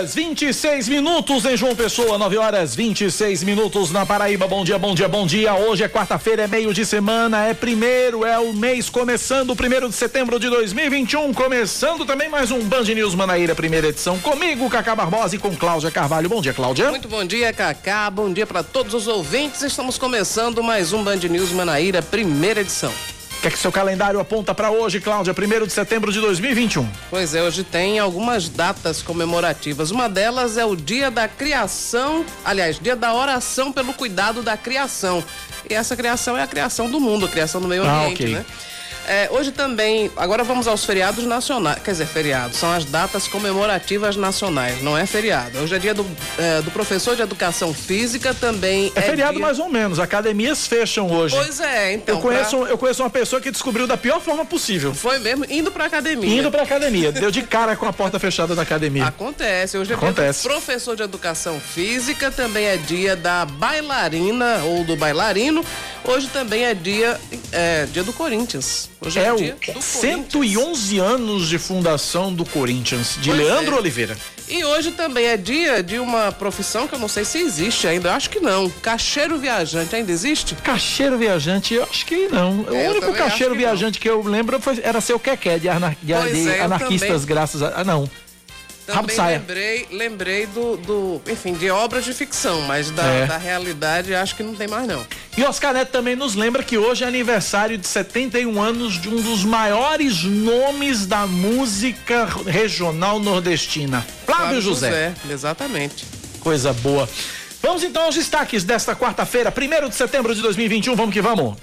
Horas 26 minutos em João Pessoa, 9 horas 26 minutos na Paraíba. Bom dia, bom dia, bom dia. Hoje é quarta-feira, é meio de semana, é primeiro, é o mês começando, primeiro de setembro de 2021. Começando também mais um Band News Manaíra, primeira edição. Comigo, Cacá Barbosa e com Cláudia Carvalho. Bom dia, Cláudia. Muito bom dia, Cacá. Bom dia para todos os ouvintes. Estamos começando mais um Band News Manaíra, primeira edição. O que é que seu calendário aponta para hoje, Cláudia? 1 de setembro de 2021. Pois é, hoje tem algumas datas comemorativas. Uma delas é o dia da criação, aliás, dia da oração pelo cuidado da criação. E essa criação é a criação do mundo, a criação do meio ah, ambiente, ah, okay. né? É, hoje também, agora vamos aos feriados nacionais, quer dizer, feriados, são as datas comemorativas nacionais, não é feriado. Hoje é dia do, é, do professor de educação física, também é, é feriado dia... mais ou menos, academias fecham hoje. Pois é, então. Eu conheço, pra... eu conheço uma pessoa que descobriu da pior forma possível. Foi mesmo, indo pra academia. Indo pra academia, deu de cara com a porta fechada da academia. Acontece, hoje é Acontece. dia do professor de educação física, também é dia da bailarina ou do bailarino, hoje também é dia, é, dia do Corinthians. Hoje é, é o dia do 111 anos de fundação do Corinthians, de pois Leandro é. Oliveira. E hoje também é dia de uma profissão que eu não sei se existe ainda, eu acho que não. Cacheiro viajante, ainda existe? Cacheiro viajante, eu acho que não. É, o único cacheiro que viajante não. que eu lembro foi, era seu Quequé de, anar, de, de é, anarquistas, graças a. Ah, não. Também lembrei, lembrei do, do, enfim, de obras de ficção, mas da, é. da realidade acho que não tem mais não. E Oscar Neto também nos lembra que hoje é aniversário de 71 anos de um dos maiores nomes da música regional nordestina, Flávio, Flávio José. José. Exatamente. Coisa boa. Vamos então aos destaques desta quarta-feira, 1 de setembro de 2021. Vamos que vamos.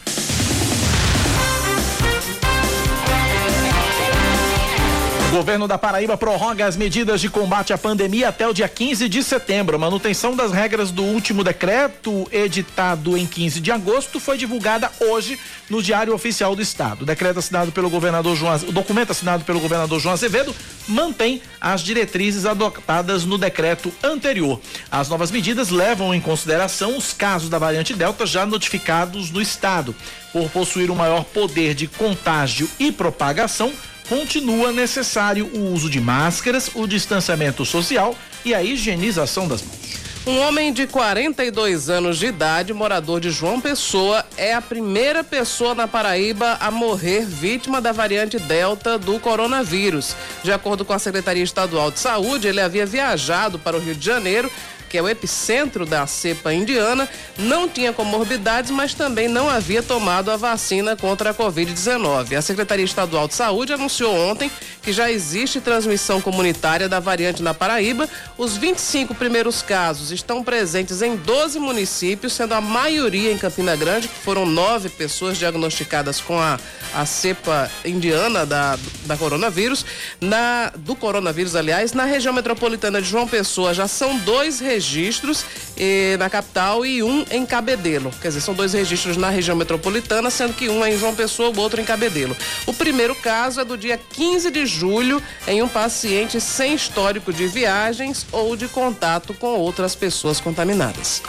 Governo da Paraíba prorroga as medidas de combate à pandemia até o dia 15 de setembro. Manutenção das regras do último decreto, editado em 15 de agosto, foi divulgada hoje no Diário Oficial do Estado. O decreto assinado pelo governador João, o documento assinado pelo governador João Azevedo mantém as diretrizes adotadas no decreto anterior. As novas medidas levam em consideração os casos da variante Delta já notificados no estado. Por possuir um maior poder de contágio e propagação, continua necessário o uso de máscaras, o distanciamento social e a higienização das mãos. Um homem de 42 anos de idade, morador de João Pessoa, é a primeira pessoa na Paraíba a morrer vítima da variante Delta do coronavírus. De acordo com a Secretaria Estadual de Saúde, ele havia viajado para o Rio de Janeiro que é o epicentro da cepa indiana, não tinha comorbidades, mas também não havia tomado a vacina contra a Covid-19. A Secretaria Estadual de Saúde anunciou ontem que já existe transmissão comunitária da variante na Paraíba. Os 25 primeiros casos estão presentes em 12 municípios, sendo a maioria em Campina Grande, que foram nove pessoas diagnosticadas com a, a cepa indiana da, da coronavírus. Na, do coronavírus, aliás, na região metropolitana de João Pessoa já são dois registros registros eh, na capital e um em Cabedelo. Quer dizer, são dois registros na região metropolitana, sendo que um é em João Pessoa, o outro em Cabedelo. O primeiro caso é do dia 15 de julho, em um paciente sem histórico de viagens ou de contato com outras pessoas contaminadas.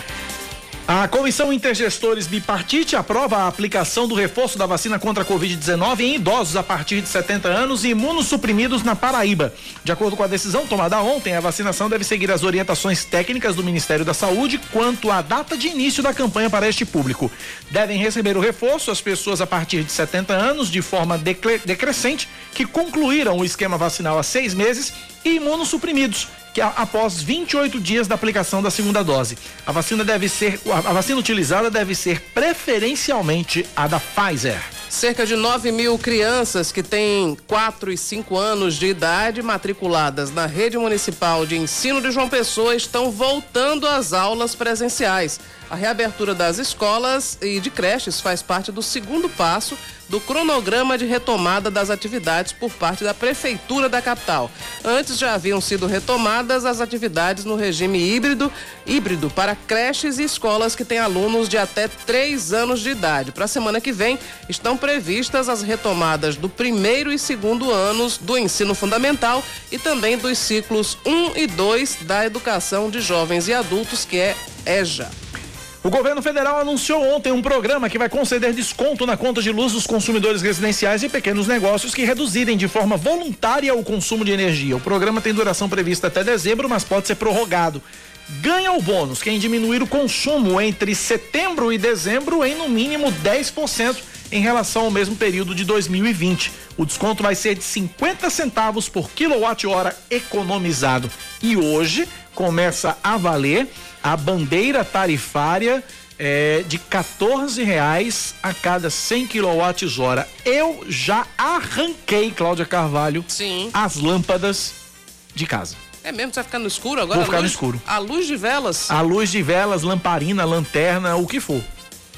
A Comissão Intergestores Bipartite aprova a aplicação do reforço da vacina contra a Covid-19 em idosos a partir de 70 anos e imunossuprimidos na Paraíba. De acordo com a decisão tomada ontem, a vacinação deve seguir as orientações técnicas do Ministério da Saúde quanto à data de início da campanha para este público. Devem receber o reforço as pessoas a partir de 70 anos de forma decrescente que concluíram o esquema vacinal há seis meses e imunossuprimidos que após 28 dias da aplicação da segunda dose. A vacina deve ser, a vacina utilizada deve ser preferencialmente a da Pfizer. Cerca de 9 mil crianças que têm 4 e 5 anos de idade matriculadas na rede municipal de ensino de João Pessoa estão voltando às aulas presenciais. A reabertura das escolas e de creches faz parte do segundo passo do cronograma de retomada das atividades por parte da Prefeitura da capital. Antes já haviam sido retomadas as atividades no regime híbrido, híbrido para creches e escolas que têm alunos de até três anos de idade. Para a semana que vem, estão previstas as retomadas do primeiro e segundo anos do ensino fundamental e também dos ciclos 1 e 2 da educação de jovens e adultos, que é EJA. O governo federal anunciou ontem um programa que vai conceder desconto na conta de luz dos consumidores residenciais e pequenos negócios que reduzirem de forma voluntária o consumo de energia. O programa tem duração prevista até dezembro, mas pode ser prorrogado. Ganha o bônus quem diminuir o consumo entre setembro e dezembro em no mínimo 10% em relação ao mesmo período de 2020. O desconto vai ser de 50 centavos por quilowatt-hora economizado. E hoje começa a valer a bandeira tarifária é de 14 reais a cada 100 kWh. Eu já arranquei, Cláudia Carvalho, Sim. as lâmpadas de casa. É mesmo? Você vai ficar no escuro agora? Vou ficar A no luz- escuro. A luz de velas? A luz de velas, lamparina, lanterna, o que for.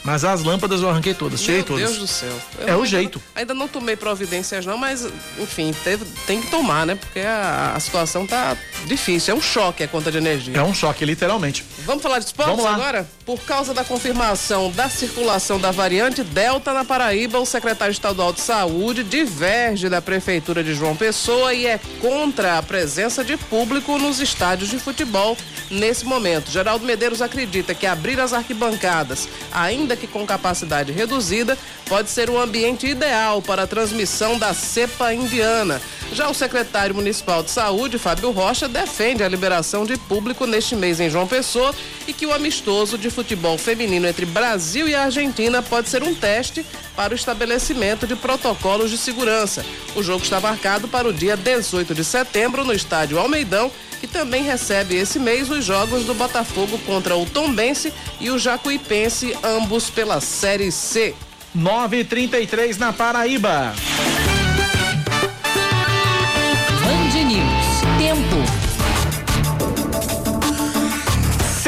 Mas as lâmpadas eu arranquei todas, tirei Meu todas. Deus do céu. Eu É o jeito. Ainda não tomei providências não, mas enfim, teve- tem que tomar, né? Porque a, a situação tá difícil. É um choque a conta de energia. É um choque, literalmente. Vamos falar de esportes Vamos lá. agora? Por causa da confirmação da circulação da variante Delta na Paraíba, o secretário estadual de saúde diverge da prefeitura de João Pessoa e é contra a presença de público nos estádios de futebol nesse momento. Geraldo Medeiros acredita que abrir as arquibancadas, ainda que com capacidade reduzida, pode ser um ambiente ideal para a transmissão da cepa indiana. Já o secretário municipal de saúde, Fábio Rocha, defende a liberação de público neste mês em João Pessoa e que o amistoso de futebol feminino entre Brasil e Argentina pode ser um teste para o estabelecimento de protocolos de segurança. O jogo está marcado para o dia 18 de setembro no estádio Almeidão, que também recebe esse mês os jogos do Botafogo contra o Tombense e o Jacuipense, ambos pela Série C. 9h33 na Paraíba.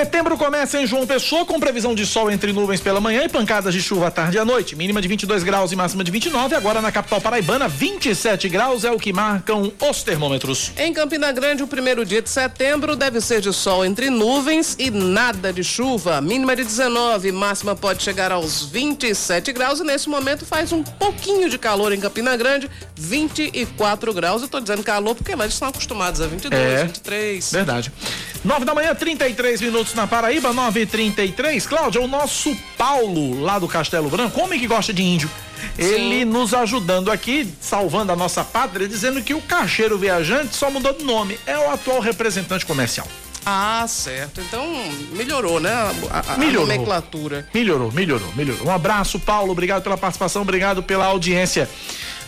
Setembro começa em João Pessoa com previsão de sol entre nuvens pela manhã e pancadas de chuva à tarde e à noite. Mínima de 22 graus e máxima de 29. Agora na capital paraibana, 27 graus é o que marcam os termômetros. Em Campina Grande, o primeiro dia de setembro deve ser de sol entre nuvens e nada de chuva. Mínima de 19, máxima pode chegar aos 27 graus e nesse momento faz um pouquinho de calor em Campina Grande, 24 graus. Eu tô dizendo calor porque lá eles estão acostumados a 22, É. 23. Verdade. 9 da manhã, 33 minutos na Paraíba, 9 e 33 Cláudia, o nosso Paulo, lá do Castelo Branco, homem que gosta de índio, ele nos ajudando aqui, salvando a nossa pátria, dizendo que o cacheiro viajante só mudou de nome. É o atual representante comercial. Ah, certo. Então melhorou, né? A, a- a Melhorou. nomenclatura. Melhorou, melhorou, melhorou. Um abraço, Paulo. Obrigado pela participação, obrigado pela audiência.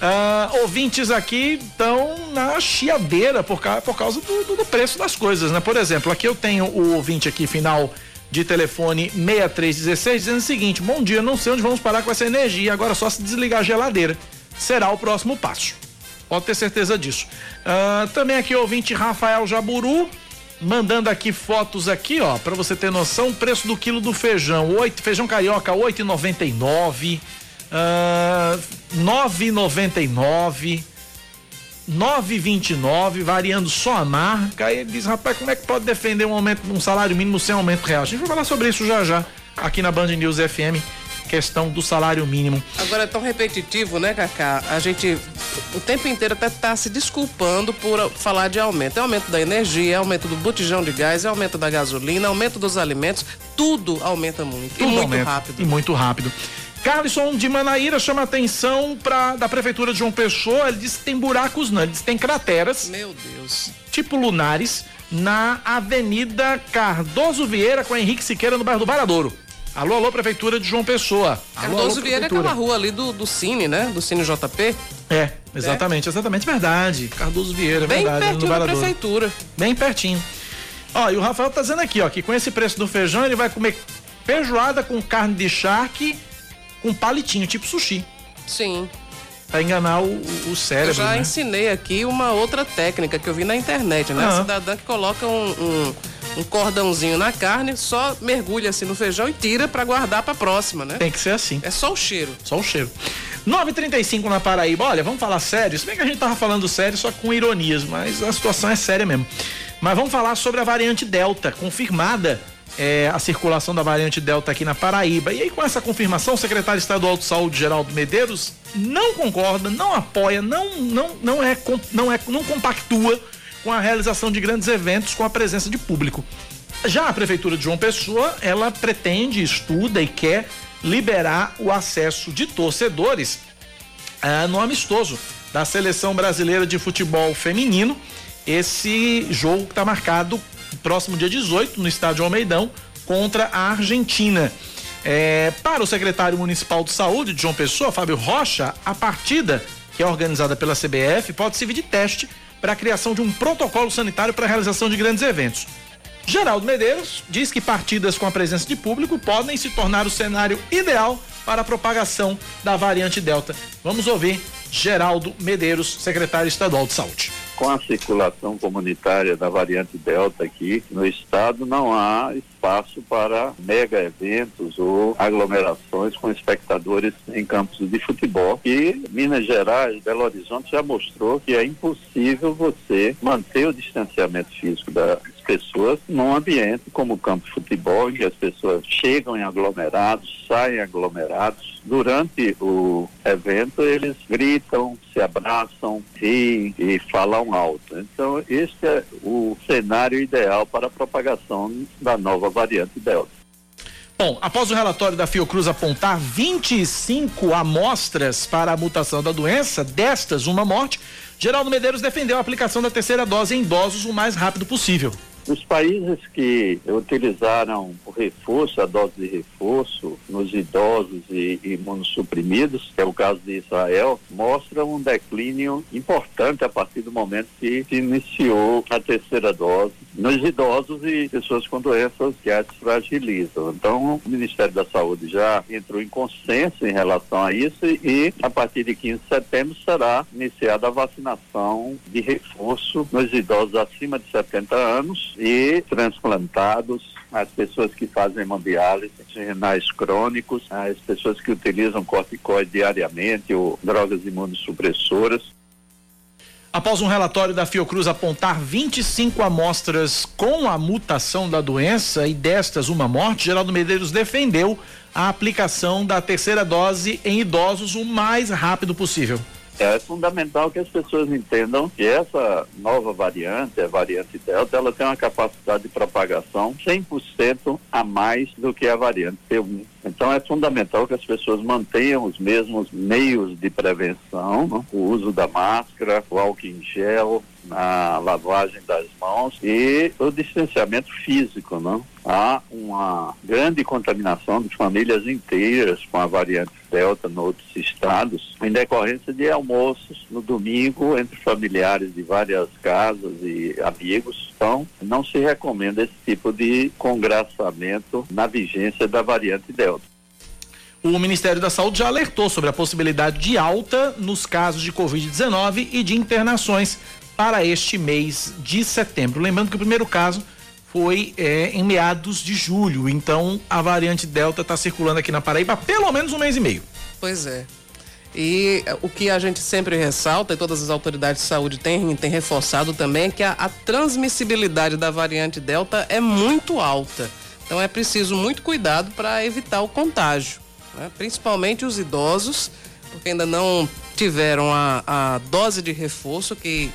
Ah, ouvintes aqui estão na chiadeira por, por causa do, do- do preço das coisas, né? Por exemplo, aqui eu tenho o ouvinte aqui, final de telefone 6316, dizendo o seguinte: bom dia, não sei onde vamos parar com essa energia, agora só se desligar a geladeira. Será o próximo passo. Pode ter certeza disso. Ah, também aqui o ouvinte Rafael Jaburu, mandando aqui fotos aqui, ó, para você ter noção, preço do quilo do feijão, oito, feijão carioca 8,99, ah, 9,99, 9,29, variando só a marca. Aí ele diz, rapaz, como é que pode defender um aumento, um salário mínimo sem aumento real? A gente vai falar sobre isso já já aqui na Band News FM, questão do salário mínimo. Agora é tão repetitivo, né, Cacá? A gente o tempo inteiro até tá se desculpando por falar de aumento. É aumento da energia, é aumento do botijão de gás, é aumento da gasolina, aumento dos alimentos, tudo aumenta muito. e Tudo muito aumenta. rápido. E muito rápido. Carlson de Manaíra chama a atenção pra, da Prefeitura de João Pessoa. Ele diz que tem buracos, não. Ele diz que tem crateras, Meu Deus. tipo lunares, na Avenida Cardoso Vieira com Henrique Siqueira, no bairro do Varadouro. Alô, alô, Prefeitura de João Pessoa. Alô, alô, Cardoso Vieira é aquela rua ali do, do Cine, né? Do Cine JP. É, exatamente, exatamente, verdade. Cardoso Vieira, Bem verdade, no pertinho da prefeitura. Bem pertinho. Ó, e o Rafael tá dizendo aqui, ó, que com esse preço do feijão ele vai comer feijoada com carne de charque com palitinho, tipo sushi. Sim. Pra enganar o, o- cérebro, Eu já né? ensinei aqui uma outra técnica que eu vi na internet, né? Ah. A cidadã que coloca um, um, um cordãozinho na carne, só mergulha assim no feijão e tira pra guardar pra próxima, né? Tem que ser assim. É só o cheiro. Só o cheiro. 9:35 na Paraíba. Olha, vamos falar sério. Se bem que a gente tava falando sério, só com ironias, mas a situação é séria mesmo. Mas vamos falar sobre a variante Delta, confirmada é, a circulação da variante Delta aqui na Paraíba. E aí, com essa confirmação, o secretário estadual de saúde, Geraldo Medeiros, não concorda, não apoia, não, não, não, é, não, é, não compactua com a realização de grandes eventos com a presença de público. Já a prefeitura de João Pessoa, ela pretende, estuda e quer liberar o acesso de torcedores ah, no amistoso da seleção brasileira de futebol feminino. Esse jogo está marcado próximo dia 18 no estádio Almeidão contra a Argentina. É, para o secretário municipal de saúde de João Pessoa, Fábio Rocha, a partida que é organizada pela CBF pode servir de teste para a criação de um protocolo sanitário para a realização de grandes eventos. Geraldo Medeiros diz que partidas com a presença de público podem se tornar o cenário ideal para a propagação da variante Delta. Vamos ouvir Geraldo Medeiros, secretário estadual de saúde. Com a circulação comunitária da variante Delta aqui no estado, não há espaço para mega eventos ou aglomerações com espectadores em campos de futebol. E Minas Gerais, Belo Horizonte já mostrou que é impossível você manter o distanciamento físico da pessoas num ambiente como o campo de futebol, em que as pessoas chegam em aglomerados, saem aglomerados. Durante o evento, eles gritam, se abraçam, riem e falam alto. Então, este é o cenário ideal para a propagação da nova variante Delta. Bom, após o relatório da Fiocruz apontar 25 amostras para a mutação da doença, destas uma morte, Geraldo Medeiros defendeu a aplicação da terceira dose em idosos o mais rápido possível. Os países que utilizaram o reforço, a dose de reforço, nos idosos e imunossuprimidos, que é o caso de Israel, mostram um declínio importante a partir do momento que se iniciou a terceira dose nos idosos e pessoas com doenças que as fragilizam. Então, o Ministério da Saúde já entrou em consenso em relação a isso e, a partir de 15 de setembro, será iniciada a vacinação de reforço nos idosos acima de 70 anos e transplantados, as pessoas que fazem hemodiálise, renais crônicos, as pessoas que utilizam corticoide diariamente ou drogas imunossupressoras. Após um relatório da Fiocruz apontar 25 amostras com a mutação da doença e destas uma morte, Geraldo Medeiros defendeu a aplicação da terceira dose em idosos o mais rápido possível. É fundamental que as pessoas entendam que essa nova variante, a variante Delta, ela tem uma capacidade de propagação 100% a mais do que a variante P1. Então é fundamental que as pessoas mantenham os mesmos meios de prevenção, né? o uso da máscara, o álcool em gel, a lavagem das mãos e o distanciamento físico, não? Né? Há uma grande contaminação de famílias inteiras com a variante Delta em outros estados, em decorrência de almoços no domingo entre familiares de várias casas e amigos. Então, não se recomenda esse tipo de congraçamento na vigência da variante Delta. O Ministério da Saúde já alertou sobre a possibilidade de alta nos casos de Covid-19 e de internações para este mês de setembro. Lembrando que o primeiro caso foi é, em meados de julho, então a variante Delta está circulando aqui na Paraíba pelo menos um mês e meio. Pois é. E eh, o que a gente sempre ressalta, e todas as autoridades de saúde têm, têm reforçado também, é que a, a transmissibilidade da variante Delta é muito alta. Então é preciso muito cuidado para evitar o contágio, né? principalmente os idosos, porque ainda não tiveram a, a dose de reforço que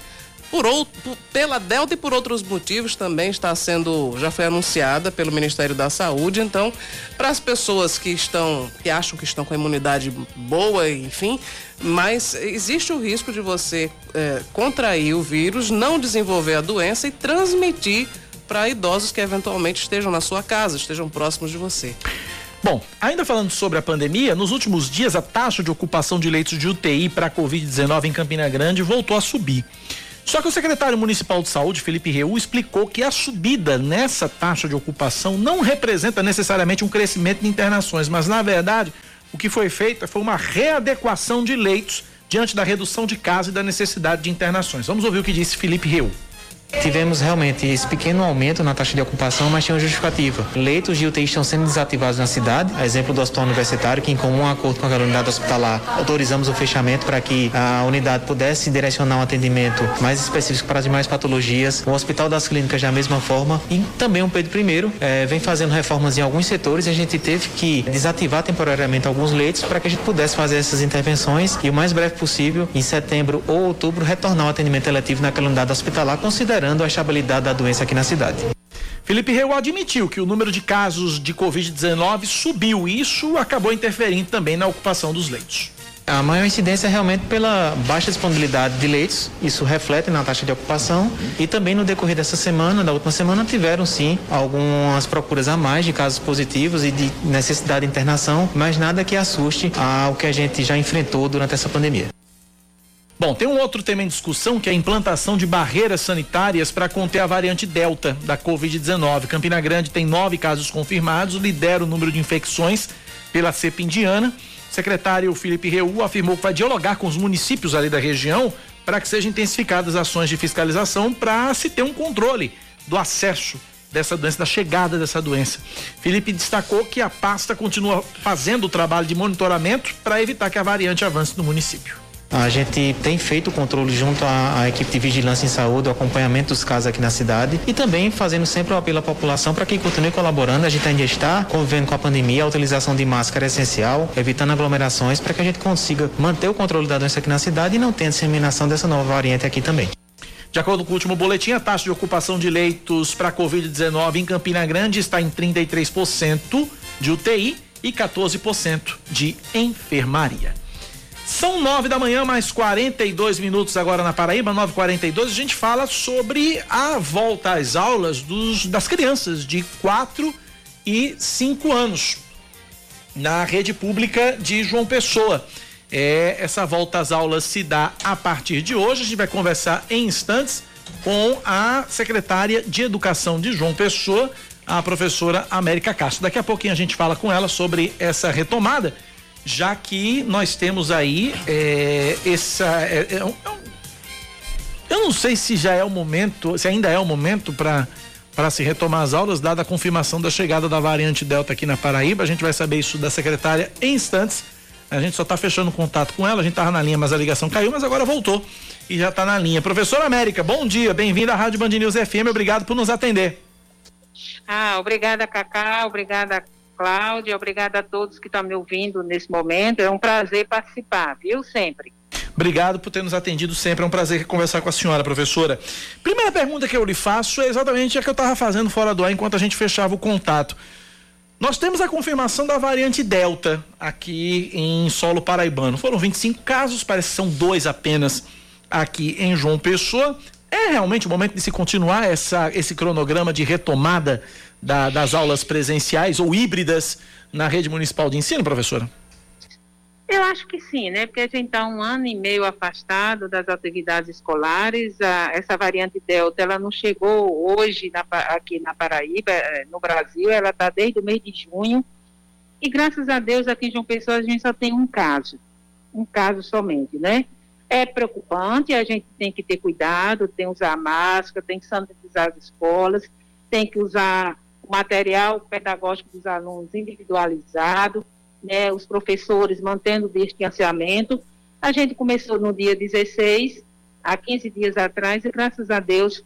por outro, pela Delta e por outros motivos também está sendo, já foi anunciada pelo Ministério da Saúde. Então, para as pessoas que estão, que acham que estão com a imunidade boa, enfim, mas existe o risco de você é, contrair o vírus, não desenvolver a doença e transmitir para idosos que eventualmente estejam na sua casa, estejam próximos de você. Bom, ainda falando sobre a pandemia, nos últimos dias a taxa de ocupação de leitos de UTI para Covid-19 em Campina Grande voltou a subir. Só que o secretário municipal de saúde, Felipe Reu, explicou que a subida nessa taxa de ocupação não representa necessariamente um crescimento de internações, mas na verdade o que foi feito foi uma readequação de leitos diante da redução de casos e da necessidade de internações. Vamos ouvir o que disse Felipe Reu. Tivemos realmente esse pequeno aumento na taxa de ocupação, mas tinha uma justificativa. Leitos de UTI estão sendo desativados na cidade, a exemplo do hospital universitário, que em comum acordo com a unidade hospitalar, autorizamos o fechamento para que a unidade pudesse direcionar um atendimento mais específico para as demais patologias. O Hospital das Clínicas da mesma forma e também o Pedro I eh, vem fazendo reformas em alguns setores e a gente teve que desativar temporariamente alguns leitos para que a gente pudesse fazer essas intervenções e o mais breve possível, em setembro ou outubro, retornar o atendimento eletivo naquela unidade hospitalar, considerando considerando a estabilidade da doença aqui na cidade. Felipe Reu admitiu que o número de casos de Covid-19 subiu e isso acabou interferindo também na ocupação dos leitos. A maior incidência é realmente pela baixa disponibilidade de leitos, isso reflete na taxa de ocupação e também no decorrer dessa semana, da última semana, tiveram sim algumas procuras a mais de casos positivos e de necessidade de internação, mas nada que assuste ao que a gente já enfrentou durante essa pandemia. Bom, tem um outro tema em discussão que é a implantação de barreiras sanitárias para conter a variante Delta da Covid-19. Campina Grande tem nove casos confirmados, lidera o número de infecções pela cepa indiana. O secretário Felipe Reu afirmou que vai dialogar com os municípios ali da região para que sejam intensificadas ações de fiscalização para se ter um controle do acesso dessa doença, da chegada dessa doença. Felipe destacou que a pasta continua fazendo o trabalho de monitoramento para evitar que a variante avance no município. A gente tem feito o controle junto à, à, equipe de vigilância em saúde, o acompanhamento dos casos aqui na cidade e também fazendo sempre o apelo à população para que continue colaborando. A gente ainda está convivendo com a pandemia, a utilização de máscara é essencial, evitando aglomerações para que a gente consiga manter o controle da doença aqui na cidade e não tenha disseminação dessa nova variante aqui também. De acordo com o último boletim, a taxa de ocupação de leitos para Covid-19 em Campina Grande está em 33% de UTI e 14% de enfermaria. São nove da manhã, mais 42 minutos agora na Paraíba, 9h42. A gente fala sobre a volta às aulas dos, das crianças de 4 e 5 anos na rede pública de João Pessoa. É, essa volta às aulas se dá a partir de hoje. A gente vai conversar em instantes com a secretária de Educação de João Pessoa, a professora América Castro. Daqui a pouquinho a gente fala com ela sobre essa retomada já que nós temos aí é, essa. É, é, é eu não sei se já é o momento, se ainda é o momento para para se retomar as aulas, dada a confirmação da chegada da variante Delta aqui na Paraíba. A gente vai saber isso da secretária em instantes. A gente só está fechando contato com ela, a gente estava na linha, mas a ligação caiu, mas agora voltou e já está na linha. Professora América, bom dia, bem-vinda à Rádio Band News FM, obrigado por nos atender. Ah, obrigada, Cacá, obrigada, Cláudia, obrigada a todos que estão me ouvindo nesse momento. É um prazer participar, viu? Sempre. Obrigado por ter nos atendido sempre. É um prazer conversar com a senhora, professora. Primeira pergunta que eu lhe faço é exatamente a que eu estava fazendo fora do ar enquanto a gente fechava o contato. Nós temos a confirmação da variante Delta aqui em solo paraibano. Foram 25 casos, parece que são dois apenas aqui em João Pessoa. É realmente o momento de se continuar essa, esse cronograma de retomada da, das aulas presenciais ou híbridas na rede municipal de ensino, professora? Eu acho que sim, né? Porque a gente está um ano e meio afastado das atividades escolares. A, essa variante Delta, ela não chegou hoje na, aqui na Paraíba, eh, no Brasil, ela está desde o mês de junho. E graças a Deus, aqui em João Pessoa, a gente só tem um caso. Um caso somente, né? É preocupante, a gente tem que ter cuidado, tem que usar máscara, tem que sanitizar as escolas, tem que usar material pedagógico dos alunos individualizado, né, os professores mantendo o distanciamento. A gente começou no dia 16, há 15 dias atrás, e graças a Deus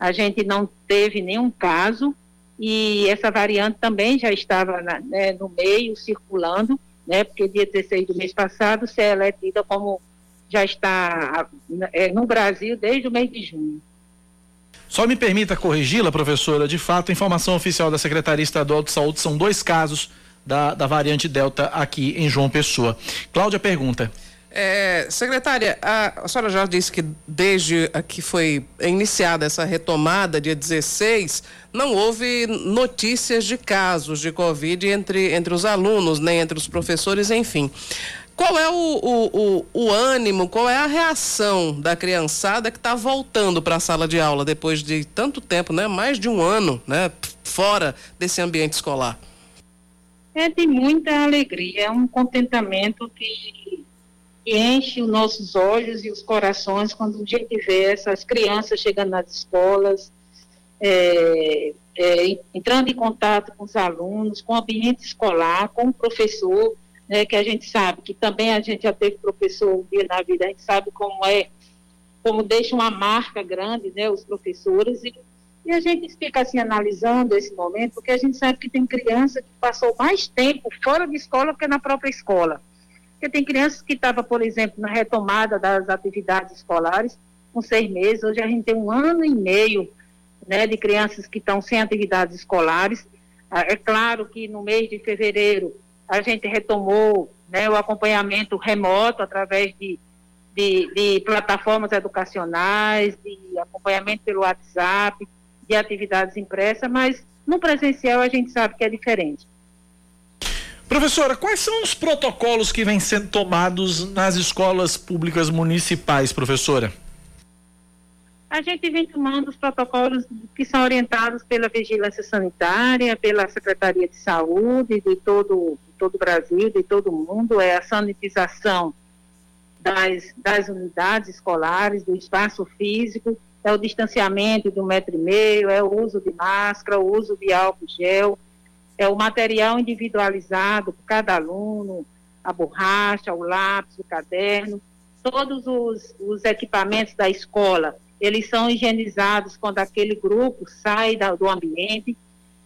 a gente não teve nenhum caso, e essa variante também já estava na, né, no meio, circulando, né, porque dia 16 do mês passado, se ela é tida como já está é, no Brasil desde o mês de junho. Só me permita corrigi-la, professora. De fato, a informação oficial da Secretaria Estadual de Saúde são dois casos da, da variante Delta aqui em João Pessoa. Cláudia pergunta. É, secretária, a, a, senhora já disse que desde que foi iniciada essa retomada, dia 16, não houve notícias de casos de Covid entre, entre os alunos, nem entre os professores, enfim. Qual é o, o, o, o ânimo, qual é a reação da criançada que está voltando para a sala de aula depois de tanto tempo, né? Mais de um ano, né? Fora desse ambiente escolar. É de muita alegria, é um contentamento que, que enche os nossos olhos e os corações quando a gente vê essas crianças chegando nas escolas, é, é, entrando em contato com os alunos, com o ambiente escolar, com o professor, né, que a gente sabe que também a gente já teve professor um dia na vida, a gente sabe como é, como deixa uma marca grande, né, os professores, e, e a gente fica assim analisando esse momento, porque a gente sabe que tem criança que passou mais tempo fora de escola que na própria escola. Porque tem crianças que estavam, por exemplo, na retomada das atividades escolares, com seis meses, hoje a gente tem um ano e meio né, de crianças que estão sem atividades escolares. Ah, é claro que no mês de fevereiro a gente retomou né, o acompanhamento remoto através de, de, de, plataformas educacionais, de acompanhamento pelo WhatsApp, de atividades impressas, mas no presencial a gente sabe que é diferente. Professora, quais são os protocolos que vêm sendo tomados nas escolas públicas municipais, professora? A gente vem tomando os protocolos que são orientados pela Vigilância Sanitária, pela Secretaria de Saúde de todo, todo o Brasil, de todo o mundo, é a sanitização das, das unidades escolares, do espaço físico, é o distanciamento de um metro e meio, é o uso de máscara, o uso de álcool gel, é o material individualizado por cada aluno, a borracha, o lápis, o caderno, todos os, os equipamentos da escola eles são higienizados quando aquele grupo sai da, do ambiente.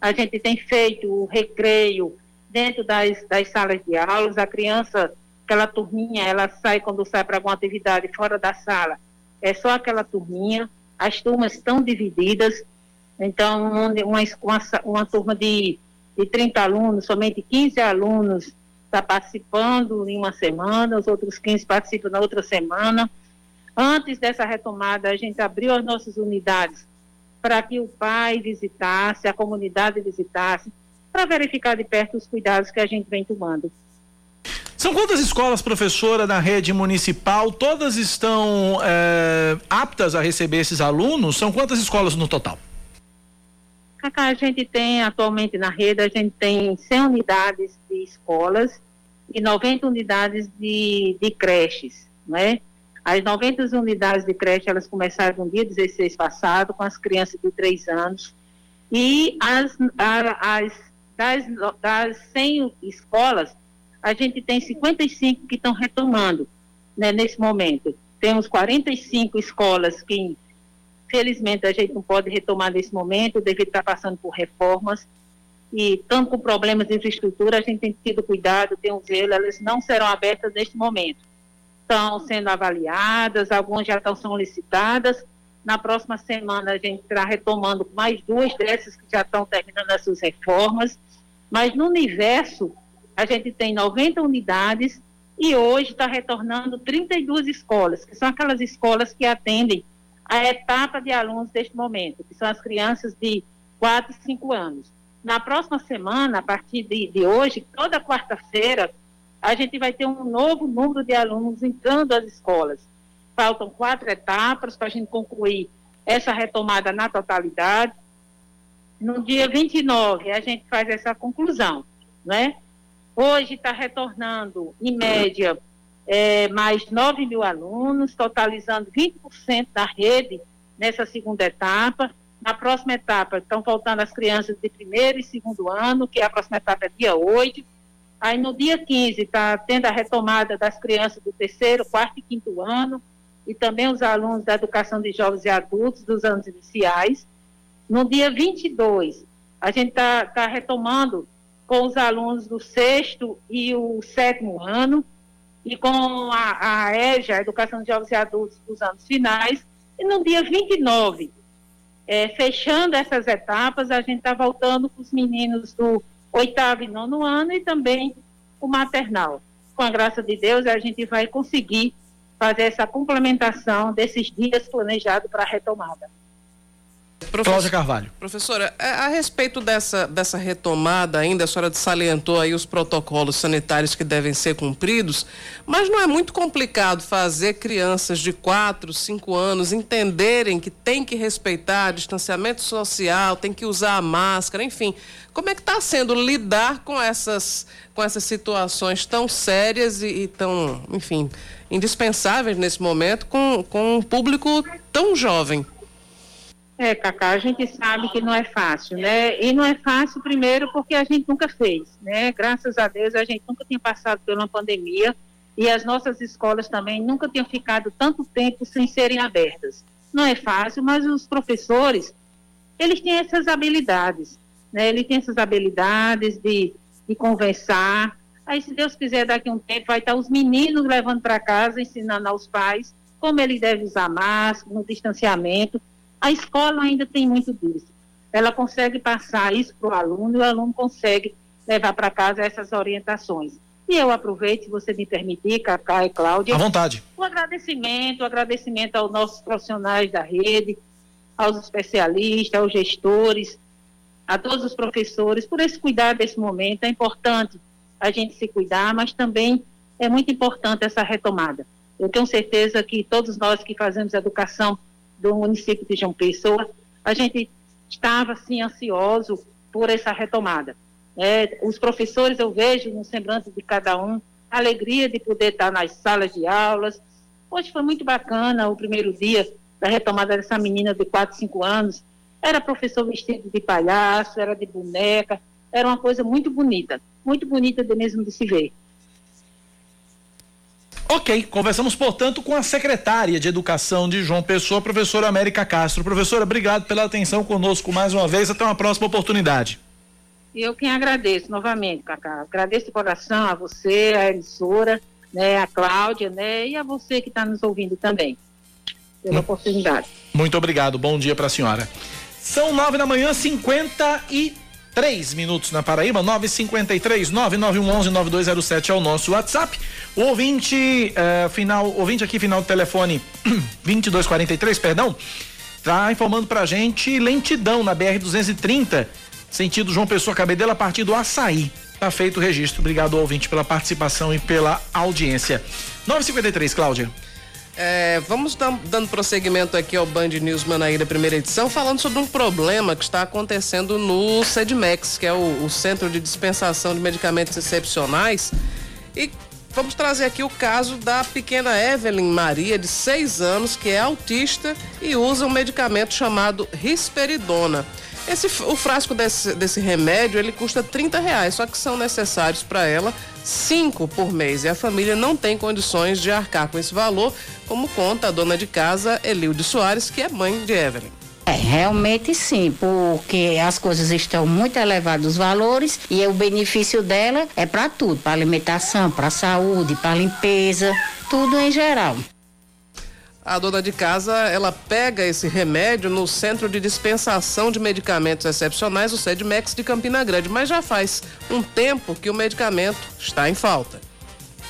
A gente tem feito o recreio dentro das, das salas de aulas, a criança, aquela turminha, ela sai quando sai para alguma atividade fora da sala, é só aquela turminha, as turmas estão divididas, então uma, uma, uma turma de, de 30 alunos, somente 15 alunos está participando em uma semana, os outros 15 participam na outra semana, Antes dessa retomada, a gente abriu as nossas unidades para que o pai visitasse, a comunidade visitasse, para verificar de perto os cuidados que a gente vem tomando. São quantas escolas, professora, na rede municipal? Todas estão é, aptas a receber esses alunos? São quantas escolas no total? Cacá, a gente tem atualmente na rede, a gente tem 100 unidades de escolas e 90 unidades de, de creches, não é? As 90 unidades de creche, elas começaram no dia 16 passado, com as crianças de 3 anos, e as, as das, das 100 escolas, a gente tem 55 que estão retomando né, nesse momento. Temos 45 escolas que, felizmente, a gente não pode retomar nesse momento, devido estar passando por reformas, e estão com problemas de infraestrutura, a gente tem tido cuidado, tem um zelo, elas não serão abertas neste momento estão sendo avaliadas, algumas já estão sendo licitadas. Na próxima semana a gente estará retomando mais duas dessas que já estão terminando as suas reformas. Mas no universo, a gente tem 90 unidades e hoje está retornando 32 escolas, que são aquelas escolas que atendem a etapa de alunos deste momento, que são as crianças de 4 e 5 anos. Na próxima semana, a partir de, de hoje, toda quarta-feira, a gente vai ter um novo número de alunos entrando às escolas. Faltam quatro etapas para a gente concluir essa retomada na totalidade. No dia 29, a gente faz essa conclusão, né? Hoje está retornando, em média, é, mais 9 mil alunos, totalizando 20% da rede nessa segunda etapa. Na próxima etapa, estão faltando as crianças de primeiro e segundo ano, que a próxima etapa é dia 8 Aí no dia 15 está tendo a retomada das crianças do terceiro, quarto e quinto ano, e também os alunos da educação de jovens e adultos dos anos iniciais. No dia 22, a gente está tá retomando com os alunos do sexto e o sétimo ano, e com a, a EJA, a Educação de Jovens e Adultos dos anos finais. E no dia 29, é, fechando essas etapas, a gente está voltando com os meninos do oitavo e nono ano e também o maternal. Com a graça de Deus, a gente vai conseguir fazer essa complementação desses dias planejados para a retomada. Cláudia Carvalho. Professora, a, é, a, respeito dessa, dessa retomada ainda, a senhora salientou aí os protocolos sanitários que devem ser cumpridos, mas não é muito complicado fazer crianças de 4, 5 anos entenderem que tem que respeitar distanciamento social, tem que usar a máscara, enfim. Como é que está sendo lidar com essas, com essas situações tão sérias e, e tão, enfim, indispensáveis nesse momento com, com um público tão jovem? É, Cacá, a gente sabe que não é fácil, né? E não é fácil, primeiro, porque a gente nunca fez, né? Graças a Deus, a gente nunca tinha passado por uma pandemia e as nossas escolas também nunca tinham ficado tanto tempo sem serem abertas. Não é fácil, mas os professores, eles têm essas habilidades, né? Eles têm essas habilidades de, de conversar. Aí, se Deus quiser, daqui a um tempo, vai estar os meninos levando para casa, ensinando aos pais como eles devem usar máscara, no distanciamento, a escola ainda tem muito disso. Ela consegue passar isso para o aluno e o aluno consegue levar para casa essas orientações. E eu aproveito, se você me permitir, Cacá e Cláudia. À vontade. O agradecimento, o agradecimento aos nossos profissionais da rede, aos especialistas, aos gestores, a todos os professores, por esse cuidado desse momento. É importante a gente se cuidar, mas também é muito importante essa retomada. Eu tenho certeza que todos nós que fazemos educação do município de João Pessoa, a gente estava assim ansioso por essa retomada. É, os professores, eu vejo no semblante de cada um, a alegria de poder estar nas salas de aulas. Hoje foi muito bacana o primeiro dia da retomada dessa menina de 4, 5 anos. Era professor vestido de palhaço, era de boneca, era uma coisa muito bonita, muito bonita de mesmo de se ver. Ok, conversamos, portanto, com a secretária de Educação de João Pessoa, professora América Castro. Professora, obrigado pela atenção conosco mais uma vez. Até uma próxima oportunidade. Eu quem agradeço novamente, Cacá. Agradeço de coração a você, a emissora, né, a Cláudia, né, e a você que está nos ouvindo também, pela oportunidade. Muito obrigado. Bom dia para a senhora. São nove da manhã, cinquenta e três minutos na Paraíba, 953 9911 9207 é o nosso WhatsApp. O ouvinte, uh, final, ouvinte aqui, final do telefone 2243, perdão, tá informando pra gente lentidão na BR 230, sentido João Pessoa Cabedela, a partir do Açaí. Tá feito o registro. Obrigado, ouvinte, pela participação e pela audiência. 953, Cláudia. É, vamos dando prosseguimento aqui ao Band News Manaíra, primeira edição, falando sobre um problema que está acontecendo no SEDMEX, que é o, o Centro de Dispensação de Medicamentos Excepcionais. E vamos trazer aqui o caso da pequena Evelyn Maria, de 6 anos, que é autista e usa um medicamento chamado risperidona. Esse, o frasco desse, desse remédio ele custa 30 reais, só que são necessários para ela cinco por mês e a família não tem condições de arcar com esse valor, como conta a dona de casa Elilde Soares, que é mãe de Evelyn. É, realmente sim, porque as coisas estão muito elevadas os valores e o benefício dela é para tudo, para alimentação, para saúde, para limpeza, tudo em geral. A dona de casa, ela pega esse remédio no Centro de Dispensação de Medicamentos Excepcionais, o SEDMEX de Campina Grande, mas já faz um tempo que o medicamento está em falta.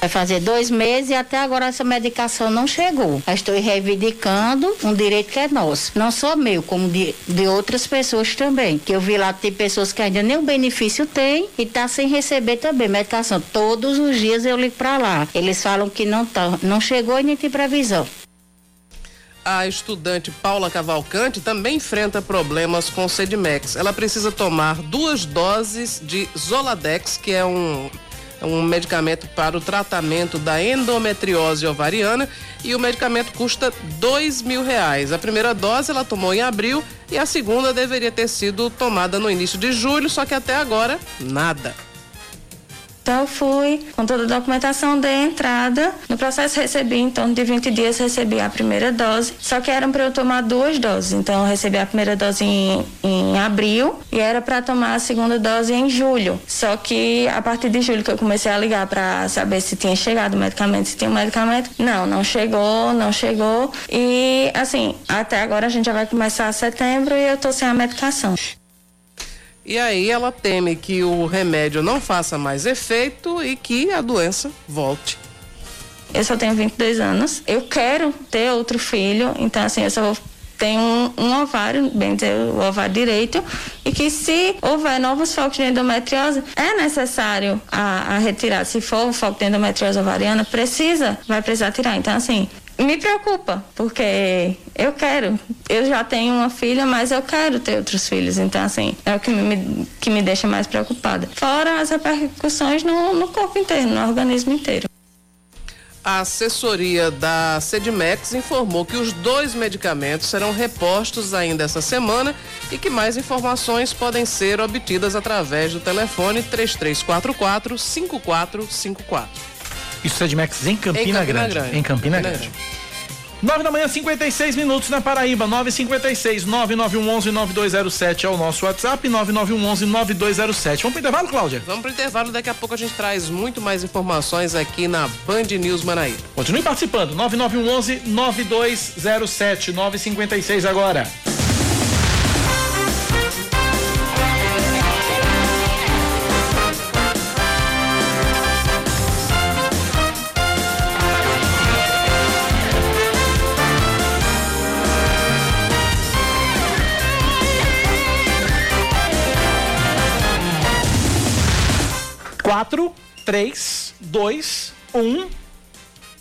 Vai fazer dois meses e até agora essa medicação não chegou. Estou reivindicando um direito que é nosso. Não só meu, como de, de outras pessoas também. Que eu vi lá tem pessoas que ainda nem o benefício tem e tá sem receber também medicação. Todos os dias eu ligo para lá. Eles falam que não, tá, não chegou e nem tem previsão. A estudante Paula Cavalcante também enfrenta problemas com Sedimex. Ela precisa tomar duas doses de Zoladex, que é um, um medicamento para o tratamento da endometriose ovariana, e o medicamento custa dois mil reais. A primeira dose ela tomou em abril e a segunda deveria ter sido tomada no início de julho, só que até agora nada. Então, fui com toda a documentação de entrada. No processo, recebi, em torno de 20 dias, recebi a primeira dose. Só que eram para eu tomar duas doses. Então, eu recebi a primeira dose em, em abril e era para tomar a segunda dose em julho. Só que a partir de julho que eu comecei a ligar para saber se tinha chegado o medicamento, se tinha o medicamento. Não, não chegou, não chegou. E, assim, até agora a gente já vai começar setembro e eu tô sem a medicação. E aí ela teme que o remédio não faça mais efeito e que a doença volte. Eu só tenho 22 anos. Eu quero ter outro filho, então assim, eu só tem um, um ovário, bem dizer, o ovário direito, e que se houver novos focos de endometriose, é necessário a, a retirar. Se for o foco de endometriose ovariana, precisa, vai precisar tirar. Então, assim, me preocupa, porque eu quero. Eu já tenho uma filha, mas eu quero ter outros filhos. Então, assim, é o que me, que me deixa mais preocupada. Fora as repercussões no, no corpo inteiro, no organismo inteiro. A assessoria da Sedmex informou que os dois medicamentos serão repostos ainda essa semana e que mais informações podem ser obtidas através do telefone 3344 5454. Isso Sedmex em Campina, em Campina Grande. Grande. Em Campina, Campina Grande. Grande. 9 da manhã, 56 minutos na Paraíba, 956 9911 9207 é o nosso WhatsApp, 9911 9207. Vamos pro intervalo, Cláudia? Vamos pro intervalo, daqui a pouco a gente traz muito mais informações aqui na Band News Manaí. Continue participando, 9911 9207, 956 agora. Quatro, três, dois, um.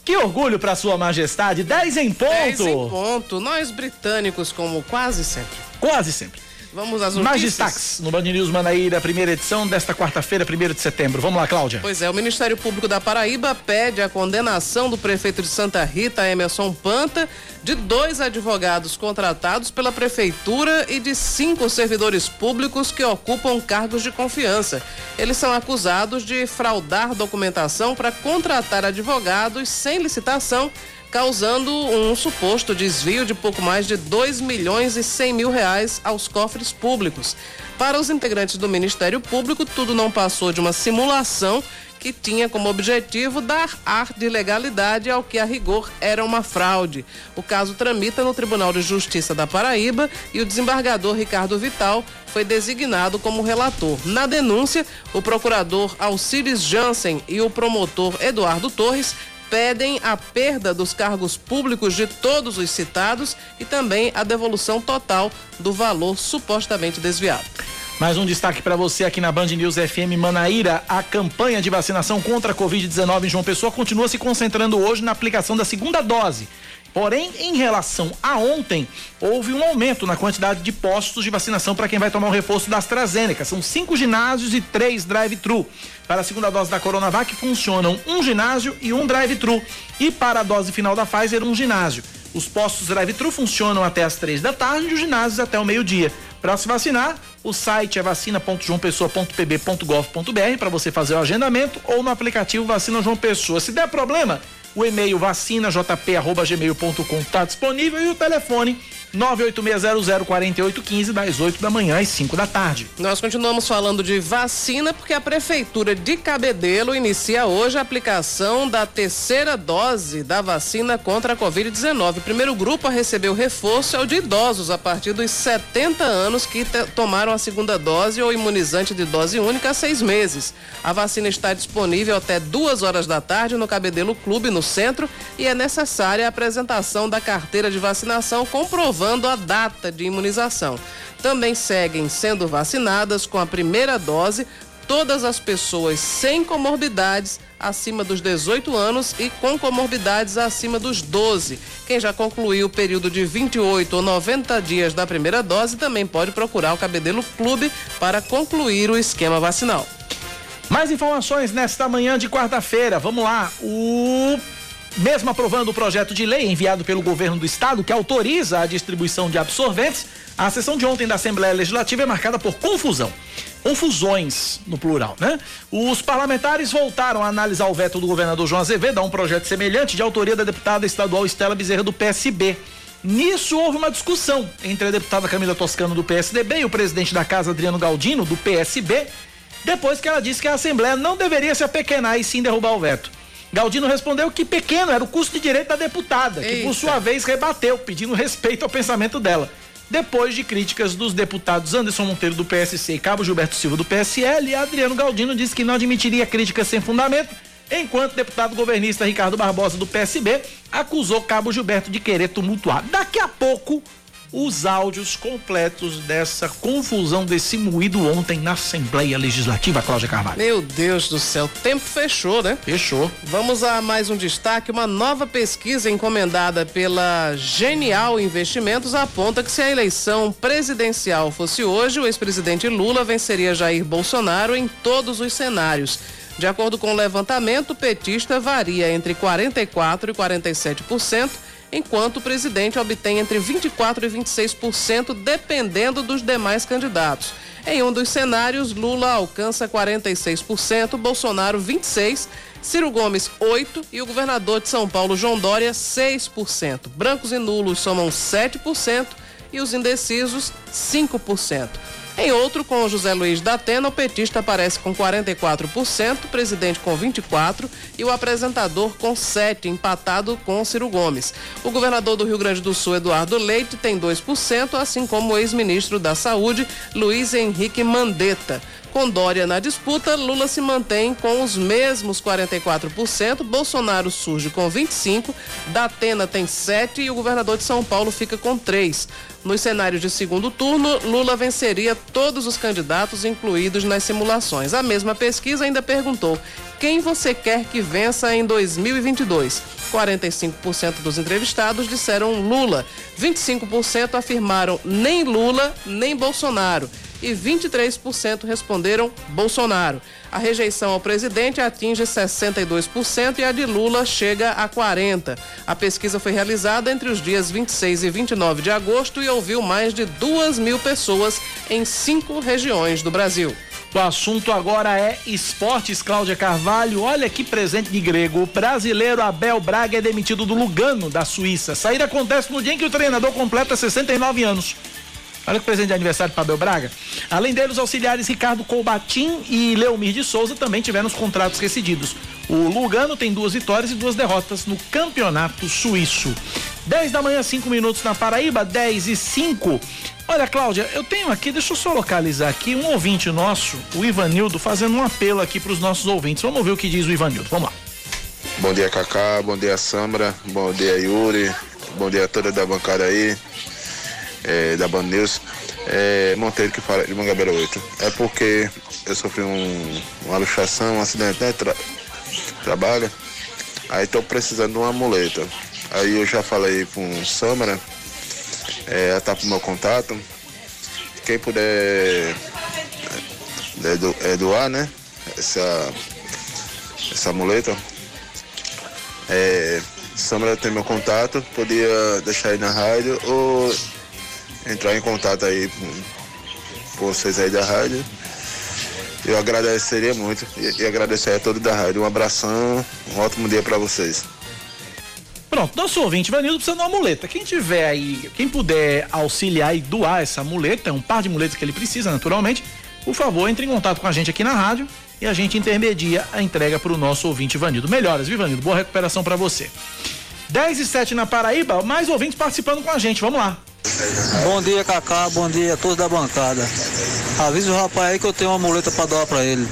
Que orgulho para Sua Majestade, 10 em ponto. 10 em ponto. Nós britânicos, como quase sempre. Quase sempre. Vamos às notícias. Mais destaques no Band News Manaíra, primeira edição desta quarta-feira, 1 de setembro. Vamos lá, Cláudia. Pois é, o Ministério Público da Paraíba pede a condenação do prefeito de Santa Rita, Emerson Panta, de dois advogados contratados pela prefeitura e de cinco servidores públicos que ocupam cargos de confiança. Eles são acusados de fraudar documentação para contratar advogados sem licitação causando um suposto desvio de pouco mais de 2 milhões e 100 mil reais aos cofres públicos. Para os integrantes do Ministério Público, tudo não passou de uma simulação que tinha como objetivo dar ar de legalidade ao que a rigor era uma fraude. O caso tramita no Tribunal de Justiça da Paraíba e o desembargador Ricardo Vital foi designado como relator. Na denúncia, o procurador Alcides Jansen e o promotor Eduardo Torres pedem a perda dos cargos públicos de todos os citados e também a devolução total do valor supostamente desviado. Mais um destaque para você aqui na Band News FM Manaíra. A campanha de vacinação contra a Covid-19 em João Pessoa continua se concentrando hoje na aplicação da segunda dose. Porém, em relação a ontem, houve um aumento na quantidade de postos de vacinação para quem vai tomar o reforço da AstraZeneca. São cinco ginásios e três drive-thru. Para a segunda dose da Coronavac, funcionam um ginásio e um drive-thru. E para a dose final da Pfizer, um ginásio. Os postos drive-thru funcionam até as três da tarde e os ginásios até o meio-dia. Para se vacinar, o site é vacina.joaopessoa.pb.gov.br para você fazer o agendamento ou no aplicativo Vacina João Pessoa. Se der problema, o e-mail vacinajp.gmail.com está disponível e o telefone 986004815 das 8 da manhã às 5 da tarde. Nós continuamos falando de vacina porque a prefeitura de Cabedelo inicia hoje a aplicação da terceira dose da vacina contra a Covid-19. O primeiro grupo a receber o reforço é o de idosos a partir dos 70 anos que tomaram a segunda dose ou imunizante de dose única há seis meses. A vacina está disponível até duas horas da tarde no Cabedelo Clube no centro e é necessária a apresentação da carteira de vacinação comprovando a data de imunização. Também seguem sendo vacinadas com a primeira dose todas as pessoas sem comorbidades acima dos 18 anos e com comorbidades acima dos 12. Quem já concluiu o período de 28 ou 90 dias da primeira dose também pode procurar o Cabedelo Clube para concluir o esquema vacinal. Mais informações nesta manhã de quarta-feira. Vamos lá. O mesmo aprovando o projeto de lei enviado pelo governo do estado que autoriza a distribuição de absorventes, a sessão de ontem da Assembleia Legislativa é marcada por confusão. Confusões, no plural, né? Os parlamentares voltaram a analisar o veto do governador João Azevedo a um projeto semelhante de autoria da deputada estadual Estela Bezerra do PSB. Nisso houve uma discussão entre a deputada Camila Toscano do PSDB e o presidente da casa Adriano Galdino do PSB, depois que ela disse que a Assembleia não deveria se apequenar e sim derrubar o veto. Galdino respondeu que pequeno era o custo de direito da deputada, Eita. que por sua vez rebateu, pedindo respeito ao pensamento dela. Depois de críticas dos deputados Anderson Monteiro do PSC e Cabo Gilberto Silva do PSL, Adriano Galdino disse que não admitiria críticas sem fundamento, enquanto o deputado governista Ricardo Barbosa do PSB acusou Cabo Gilberto de querer tumultuar. Daqui a pouco os áudios completos dessa confusão, desse moído ontem na Assembleia Legislativa, Cláudia Carvalho. Meu Deus do céu, tempo fechou, né? Fechou. Vamos a mais um destaque. Uma nova pesquisa encomendada pela Genial Investimentos aponta que se a eleição presidencial fosse hoje, o ex-presidente Lula venceria Jair Bolsonaro em todos os cenários. De acordo com o levantamento, o petista varia entre 44% e 47% enquanto o presidente obtém entre 24% e 26%, dependendo dos demais candidatos. Em um dos cenários, Lula alcança 46%, Bolsonaro 26%, Ciro Gomes 8% e o governador de São Paulo, João Dória, 6%. Brancos e nulos somam 7% e os indecisos 5%. Em outro, com José Luiz da Atena, o petista aparece com 44%, o presidente com 24% e o apresentador com 7%, empatado com Ciro Gomes. O governador do Rio Grande do Sul, Eduardo Leite, tem 2%, assim como o ex-ministro da Saúde, Luiz Henrique Mandetta. Com Dória na disputa, Lula se mantém com os mesmos 44%, Bolsonaro surge com 25%, Datena tem 7% e o governador de São Paulo fica com 3%. Nos cenários de segundo turno, Lula venceria todos os candidatos incluídos nas simulações. A mesma pesquisa ainda perguntou: quem você quer que vença em 2022? 45% dos entrevistados disseram Lula, 25% afirmaram nem Lula nem Bolsonaro e 23% responderam Bolsonaro. A rejeição ao presidente atinge 62% e a de Lula chega a 40%. A pesquisa foi realizada entre os dias 26 e 29 de agosto e ouviu mais de duas mil pessoas em cinco regiões do Brasil. O assunto agora é esportes, Cláudia Carvalho. Olha que presente de grego. O brasileiro Abel Braga é demitido do Lugano, da Suíça. Saída acontece no dia em que o treinador completa 69 anos. Olha que presente de aniversário para Abel Braga. Além dele, os auxiliares Ricardo Colbatin e Leomir de Souza também tiveram os contratos rescindidos. O Lugano tem duas vitórias e duas derrotas no campeonato suíço. 10 da manhã, 5 minutos na Paraíba, 10 e 5. Olha, Cláudia, eu tenho aqui, deixa eu só localizar aqui, um ouvinte nosso, o Ivanildo, fazendo um apelo aqui para os nossos ouvintes. Vamos ouvir o que diz o Ivanildo. Vamos lá. Bom dia, Cacá. Bom dia, Sambra. Bom dia, Yuri. Bom dia a toda da bancada aí é, da Band News, é, Monteiro que fala de Mangabeira 8. É porque eu sofri um, uma luxação, um acidente, né? Tra trabalho. Aí tô precisando de uma muleta. Aí eu já falei com o Samara, é, ela tá pro meu contato. Quem puder é, do, é, doar, né? Essa, essa muleta. É, Samara tem meu contato, podia deixar aí na rádio ou entrar em contato aí com, vocês aí da rádio. Eu agradeceria muito e, e agradecer a todos da rádio. Um abração, um ótimo dia para vocês. Pronto, nosso ouvinte Vanildo precisa de uma muleta. Quem tiver aí, quem puder auxiliar e doar essa muleta, é um par de muletas que ele precisa, naturalmente, por favor, entre em contato com a gente aqui na rádio e a gente intermedia a entrega para o nosso ouvinte Vanildo. Melhoras, viu, Vanildo? Boa recuperação para você. 10 e 7 na Paraíba, mais ouvintes participando com a gente. Vamos lá. Bom dia, Cacá. Bom dia a todos da bancada. Avisa o rapaz aí que eu tenho uma muleta para doar para ele.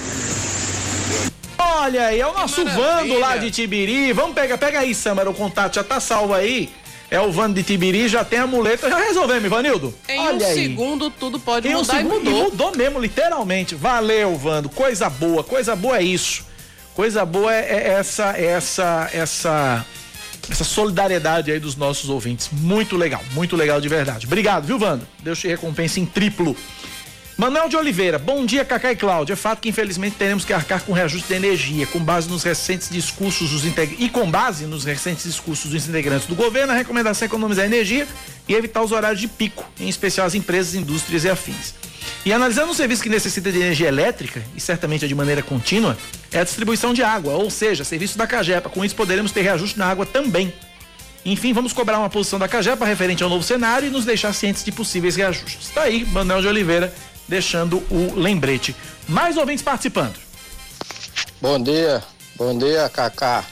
Olha aí, é o nosso Vando lá de Tibiri. Vamos pegar, pega aí, Samara, o contato já tá salvo aí. É o Vando de Tibiri, já tem a muleta, já resolvemos, Ivanildo. Em Olha um aí. segundo tudo pode Em um mudar segundo, e mudou. e mudou mesmo, literalmente. Valeu, Vando. Coisa boa, coisa boa é isso. Coisa boa é, é essa, essa, essa, essa solidariedade aí dos nossos ouvintes. Muito legal, muito legal de verdade. Obrigado, viu, Vando? Deus te recompense em triplo. Manuel de Oliveira, bom dia, Cacá e Cláudio. É fato que infelizmente teremos que arcar com reajuste de energia, com base nos recentes discursos dos integ... e com base nos recentes discursos dos integrantes do governo, a recomendação é economizar energia e evitar os horários de pico, em especial as empresas, indústrias e afins. E analisando um serviço que necessita de energia elétrica, e certamente é de maneira contínua, é a distribuição de água, ou seja, serviço da Cagepa. Com isso poderemos ter reajuste na água também. Enfim, vamos cobrar uma posição da Cagepa referente ao novo cenário e nos deixar cientes de possíveis reajustes. Está aí, Manuel de Oliveira, deixando o lembrete. Mais ouvintes participando. Bom dia, bom dia, Cacá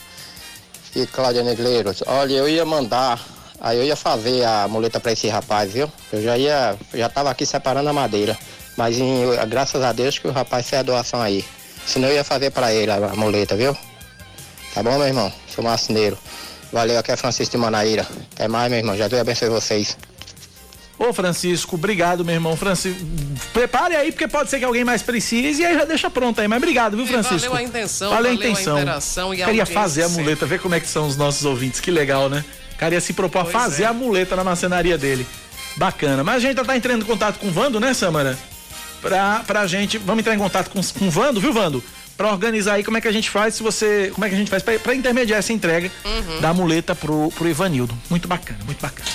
e Cláudia Negreiros. Olha, eu ia mandar, aí eu ia fazer a muleta para esse rapaz, viu? Eu já ia, já tava aqui separando a madeira, mas em- graças a Deus que o rapaz fez a doação aí. Senão eu ia fazer para ele a, muleta, viu? Tá bom, meu irmão? Sou marceneiro. Valeu, aqui é Francisco de Manaíra. Até mais, meu irmão. Já Deus abençoe vocês. Ô Francisco, obrigado, meu irmão. Francisco, prepare aí, porque pode ser que alguém mais precise e aí já deixa pronto aí. Mas obrigado, viu, Francisco? Valeu a intenção, valeu, valeu a intenção. a interação e a Queria fazer a muleta, ver como é que são os nossos ouvintes. Que legal, né? Cara ia se propor a Pois fazer é. a muleta na macenaria dele. Bacana. Mas a gente já tá entrando em contato com o Vando, né, Samara? Pra, pra gente. Vamos entrar em contato com, com o Vando, viu, Vando? Pra organizar aí como é que a gente faz, se você. Como é que a gente faz pra, pra intermediar essa entrega Uhum. da muleta pro, pro Ivanildo. Muito bacana, muito bacana.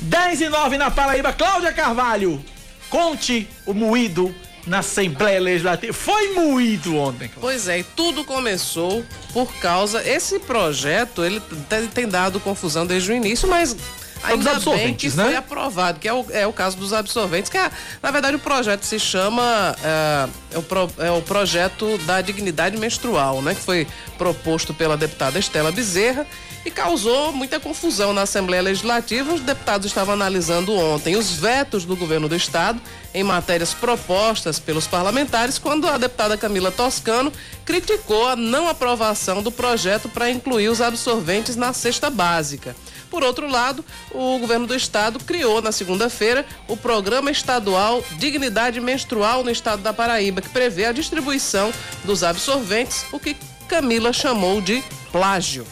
10 e 9 na Paraíba, Cláudia Carvalho. Conte o moído na Assembleia Legislativa. Foi moído ontem, Cláudia. Pois é, e tudo começou por causa. Esse projeto ele tem- tem dado confusão desde o início, mas. É dos Ainda bem que absorventes, foi né? aprovado, que é o, é o caso dos absorventes, que é, na verdade o projeto se chama é, é o, pro- é o projeto da dignidade menstrual, né? Que foi proposto pela deputada Estela Bezerra e causou muita confusão na Assembleia Legislativa. Os deputados estavam analisando ontem os vetos do governo do estado em matérias propostas pelos parlamentares, quando a deputada Camila Toscano criticou a não aprovação do projeto para incluir os absorventes na cesta básica. Por outro lado, o governo do estado criou na segunda-feira o Programa Estadual Dignidade Menstrual no estado da Paraíba, que prevê a distribuição dos absorventes, o que Camila chamou de plágio.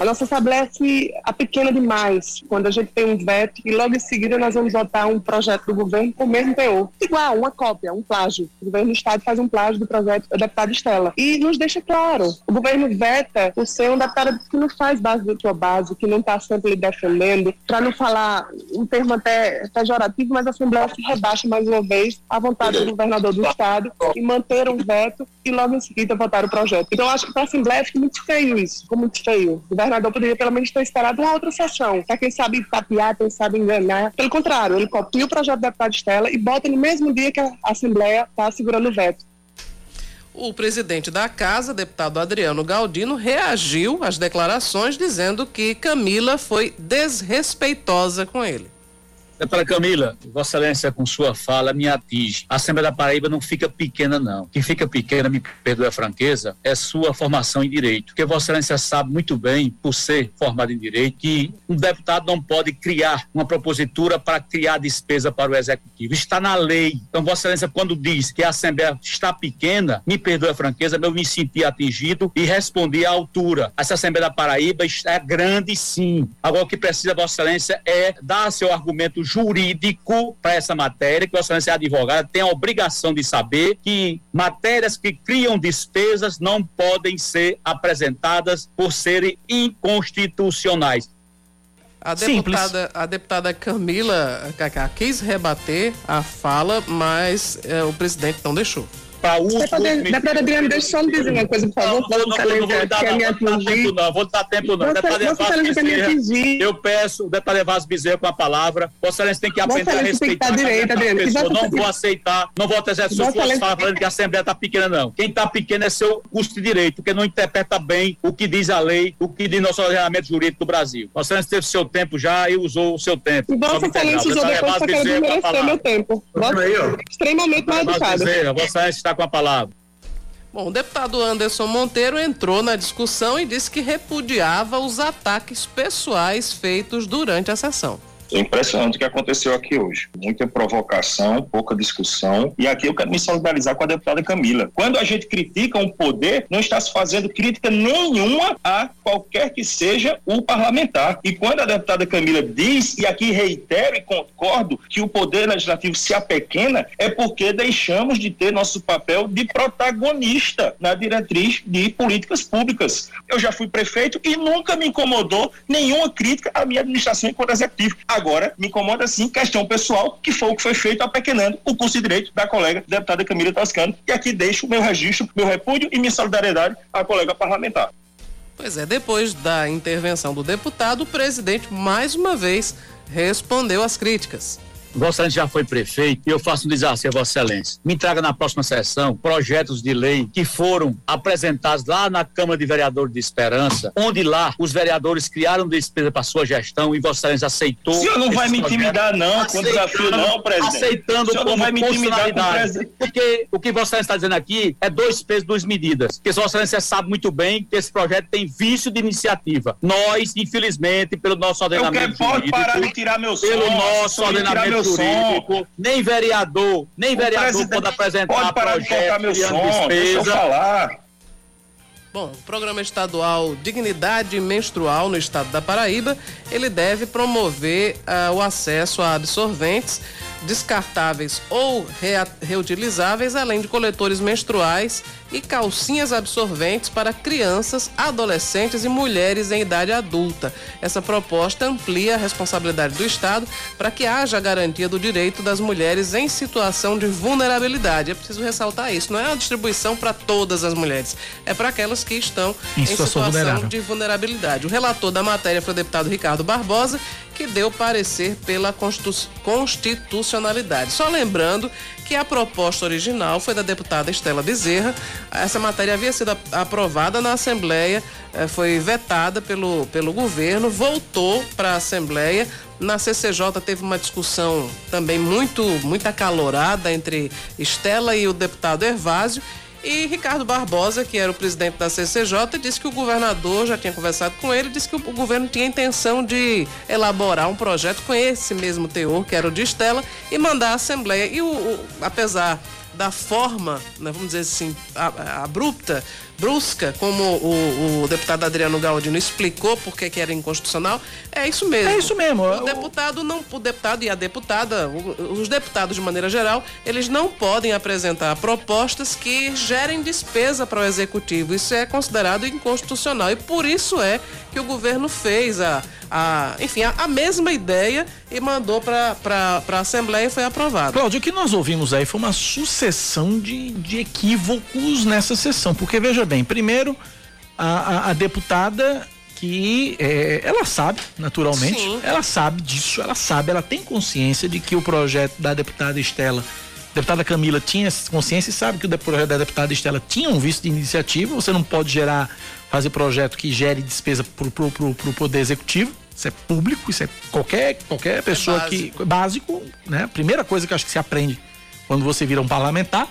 A nossa Assembleia se apequena demais quando a gente tem um veto e logo em seguida nós vamos votar um projeto do governo com o mesmo teor. Igual, uma cópia, um plágio. O governo do Estado faz um plágio do projeto da deputada Estela. E nos deixa claro, o governo veta por ser um deputado que não faz base da sua base, que não está sempre lhe defendendo, para não falar um termo até pejorativo, mas a Assembleia se rebaixa mais uma vez à vontade do governador do Estado e manter um veto e logo em seguida votar o projeto. Então, acho que para a Assembleia fica muito feio isso, ficou muito feio. O governador poderia pelo menos ter esperado uma outra sessão, para quem sabe tapear, quem sabe enganar. Pelo contrário, ele copia o projeto da deputada Estela e bota no mesmo dia que a Assembleia está segurando o veto. O presidente da casa, deputado Adriano Galdino, reagiu às declarações dizendo que Camila foi desrespeitosa com ele. Doutora Camila, Vossa Excelência, com sua fala, me atinge. A Assembleia da Paraíba não fica pequena, não. Que fica pequena, me perdoe a franqueza, é sua formação em direito. Porque Vossa Excelência sabe muito bem, por ser formado em direito, que um deputado não pode criar uma propositura para criar despesa para o Executivo. Está na lei. Então, Vossa Excelência, quando diz que a Assembleia está pequena, me perdoe a franqueza, eu me senti atingido e respondi à altura. Essa Assembleia da Paraíba está grande, sim. Agora, o que precisa, Vossa Excelência, é dar seu argumento jurídico para essa matéria, que Vossa Excelência é advogada, tem a obrigação de saber que matérias que criam despesas não podem ser apresentadas por serem inconstitucionais. A Simples. deputada, a deputada Camila Cacá quis rebater a fala, mas eh, o presidente não deixou. Deputada deputada Adriana, deixa eu só lhe dizer uma coisa, por favor, Vossa não, não vou Excelência, dar, é não, me vou dar tempo não, vou dar tempo não. Deputado me Bezerra, eu peço o deputado Evasio Bezerra com a palavra. Vossa Excelência tem que aprender a respeitar estar a direita, Adriano, Não vou aceitar, não vou Vossa suas falas falando que a Assembleia está pequena, não. Quem está pequeno é seu custo de direito, porque não interpreta bem o que diz a lei, o que diz nosso ordenamento jurídico do Brasil. Vossa Excelência teve seu tempo já e usou o seu tempo. Vossa. Excelência usou Deputado depois com a desmerecer meu tempo. Extremamente mal educado. Vossa Excelência está com a palavra. Bom, o deputado Anderson Monteiro entrou na discussão e disse que repudiava os ataques pessoais feitos durante a sessão. É impressionante o que aconteceu aqui hoje. Muita provocação, pouca discussão. E aqui eu quero me solidarizar com a deputada Camila. Quando a gente critica um poder, não está se fazendo crítica nenhuma a qualquer que seja o parlamentar. E quando a deputada Camila diz, e aqui reitero e concordo, que o poder legislativo se apequena, é porque deixamos de ter nosso papel de protagonista na diretriz de políticas públicas. Eu já fui prefeito e nunca me incomodou nenhuma crítica à minha administração enquanto executivo. Agora, me incomoda sim questão pessoal, que foi o que foi feito apequenando o curso de direito da colega deputada Camila Toscano. E aqui deixo meu registro, meu repúdio e minha solidariedade à colega parlamentar. Pois é, depois da intervenção do deputado, o presidente mais uma vez respondeu às críticas. Vossa Excelência já foi prefeito e eu faço um desafio a Vossa Excelência. Me traga na próxima sessão projetos de lei que foram apresentados lá na Câmara de Vereadores de Esperança, onde lá os vereadores criaram despesa para sua gestão e Vossa Excelência aceitou. O senhor não vai me intimidar, não, com desafio, não, presidente. Aceitando O senhor não como vai me intimidar com presidente. Porque o que Vossa Excelência está dizendo aqui é dois pesos, duas medidas. Porque Vossa Excelência sabe muito bem que esse projeto tem vício de iniciativa. Nós, infelizmente, pelo nosso ordenamento quero- pode jurídico, parar de tirar meu pelo som, nosso pode tirar ordenamento meu som. jurídico, nem vereador, nem O vereador pode apresentar pode parar de projeto cortar meu criando som, deixa eu falar. Bom, o programa estadual Dignidade Menstrual no estado da Paraíba, ele deve promover ah, o acesso a absorventes descartáveis ou reutilizáveis, além de coletores menstruais e calcinhas absorventes para crianças, adolescentes e mulheres em idade adulta. Essa proposta amplia a responsabilidade do Estado para que haja a garantia do direito das mulheres em situação de vulnerabilidade. É preciso ressaltar isso, não é uma distribuição para todas as mulheres, é para aquelas que estão Em em, situação vulnerável. de vulnerabilidade. O relator da matéria foi o deputado Ricardo Barbosa, que deu parecer pela constitu- constitucionalidade. Só lembrando que a proposta original foi da deputada Estela Bezerra. Essa matéria havia sido aprovada na Assembleia, eh, foi vetada pelo, pelo governo, voltou para a Assembleia. Na CCJ teve uma discussão também muito, muito acalorada entre Estela e o deputado Ervásio. E Ricardo Barbosa, que era o presidente da CCJ, disse que o governador já tinha conversado com ele, disse que o governo tinha intenção de elaborar um projeto com esse mesmo teor, que era o de Estela, e mandar à Assembleia. E o, o- apesar da forma, né, vamos dizer assim, abrupta, brusca, como o, o deputado Adriano Galdino explicou por que era inconstitucional, é isso mesmo. É isso mesmo. O deputado não, o deputado e a deputada, os deputados de maneira geral, eles não podem apresentar propostas que gerem despesa para o executivo. Isso é considerado inconstitucional e por isso é que o governo fez a, a enfim, a, a mesma ideia e mandou para a Assembleia e foi aprovado. Cláudio, o que nós ouvimos aí foi uma sucessão de, de equívocos nessa sessão. Porque, veja bem, primeiro, a, a- a deputada que eh, ela sabe, naturalmente, Sim. ela sabe disso, ela sabe, ela tem consciência de que o projeto da deputada Estela, deputada Camila tinha essa consciência e sabe que o projeto da deputada Estela tinha um vício de iniciativa, você não pode gerar, fazer projeto que gere despesa pro, pro poder executivo, isso é público, isso é qualquer, qualquer pessoa que, básico, né? Primeira coisa que eu acho que se aprende quando você vira um parlamentar.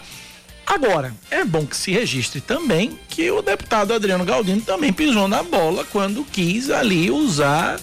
Agora, é bom que se registre também que o deputado Adriano Galdino também pisou na bola quando quis ali usar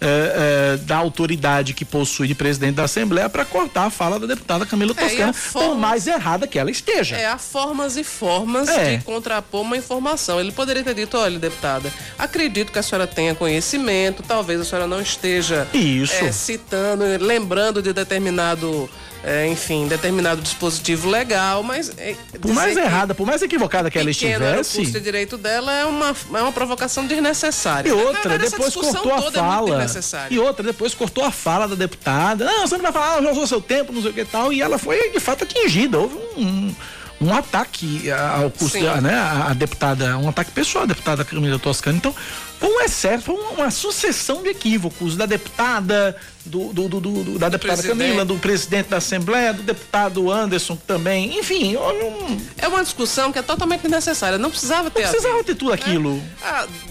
eh, eh, da autoridade que possui de presidente da Assembleia para cortar a fala da deputada Camila É, Toscana, forma- por mais errada que ela esteja. É, há formas e formas É. de contrapor uma informação. Ele poderia ter dito, olha, deputada, acredito que a senhora tenha conhecimento, talvez a senhora não esteja Isso. é, citando, lembrando de determinado, é, enfim, determinado dispositivo legal, mas... é, Por mais errada, por mais equivocada que ela era o estivesse. custo de direito dela é uma, é uma provocação desnecessária. E outra, verdade, depois cortou a é fala. desnecessária. E outra, depois cortou a fala da deputada. Não, você não vai falar, já usou seu tempo, não sei o que e tal. E ela foi, de fato, atingida. Houve um, um ataque ao custo, da- né? A, deputada, um ataque pessoal à deputada Camila Toscana. Então, foi um excesso, foi uma sucessão de equívocos da deputada, do, do- do- do- da deputada Presidente. Camila, do presidente da Assembleia, do deputado Anderson também. Enfim, houve um. É uma discussão que é totalmente desnecessária. Não precisava ter Não precisava ter tudo né? aquilo.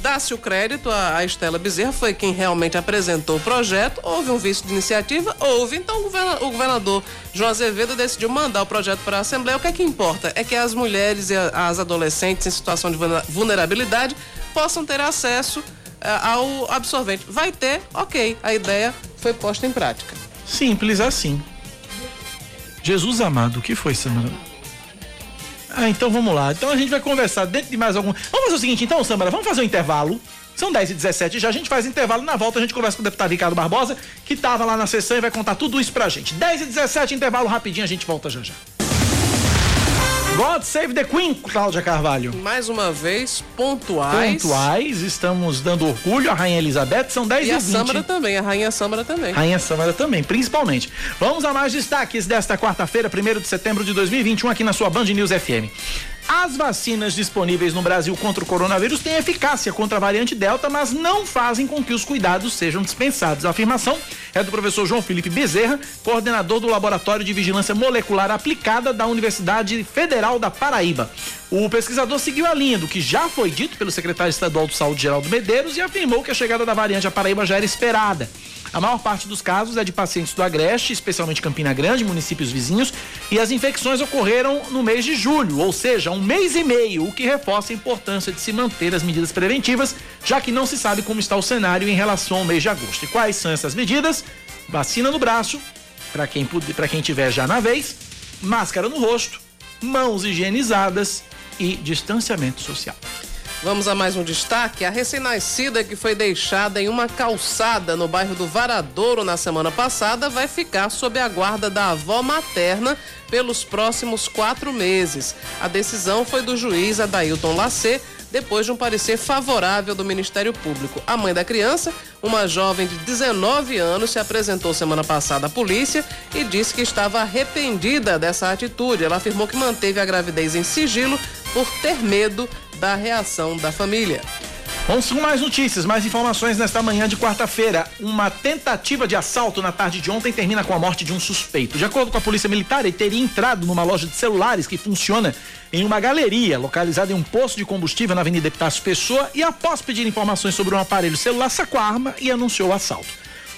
Dá-se o crédito à, Estela Bezerra, foi quem realmente apresentou o projeto. Houve um vício de iniciativa? Houve. Então o, governa- o governador João Azevedo decidiu mandar o projeto para a Assembleia. O que é que importa? É que as mulheres e as adolescentes em situação de vulner- vulnerabilidade possam ter acesso ao absorvente. Vai ter, ok. A ideia foi posta em prática. Simples assim. Jesus amado, o que foi, Samara? Ah, então vamos lá. Então a gente vai conversar dentro de mais algum. Vamos fazer o seguinte, então, Samara, vamos fazer um intervalo. São 10 e 17 já, a gente faz intervalo. Na volta a gente conversa com o deputado Ricardo Barbosa, que estava lá na sessão e vai contar tudo isso pra gente. 10 e 17, intervalo rapidinho, a gente volta já já. God Save the Queen, Cláudia Carvalho. Mais uma vez, pontuais. Pontuais, estamos dando orgulho à Rainha Elizabeth, são 10 E e, a 20. Sâmara também, a Rainha Sâmara também. Rainha Samara também, principalmente. Vamos a mais destaques desta quarta-feira, 1 de setembro de 2021, aqui na sua Band News FM. As vacinas disponíveis no Brasil contra o coronavírus têm eficácia contra a variante Delta, mas não fazem com que os cuidados sejam dispensados. A afirmação é do professor João Felipe Bezerra, coordenador do Laboratório de Vigilância Molecular Aplicada da Universidade Federal da Paraíba. O pesquisador seguiu a linha do que já foi dito pelo secretário estadual de Saúde, Geraldo Medeiros, e afirmou que a chegada da variante à Paraíba já era esperada. A maior parte dos casos é de pacientes do Agreste, especialmente Campina Grande, municípios vizinhos, e as infecções ocorreram no mês de julho, ou seja, um mês e meio, o que reforça a importância de se manter as medidas preventivas, já que não se sabe como está o cenário em relação ao mês de agosto. E quais são essas medidas? Vacina no braço, para quem, quem tiver já na vez, máscara no rosto, mãos higienizadas e distanciamento social. Vamos a mais um destaque. A recém-nascida que foi deixada em uma calçada no bairro do Varadouro na semana passada vai ficar sob a guarda da avó materna pelos próximos quatro meses. A decisão foi do juiz Adailton Lacê depois de um parecer favorável do Ministério Público. A mãe da criança, uma jovem de 19 anos, se apresentou semana passada à polícia e disse que estava arrependida dessa atitude. Ela afirmou que manteve a gravidez em sigilo por ter medo da reação da família. Vamos com mais notícias, mais informações nesta manhã de quarta-feira. Uma tentativa de assalto na tarde de ontem termina com a morte de um suspeito. De acordo com a Polícia Militar, ele teria entrado numa loja de celulares que funciona em uma galeria localizada em um posto de combustível na Avenida Epitácio Pessoa e após pedir informações sobre um aparelho celular, sacou a arma e anunciou o assalto.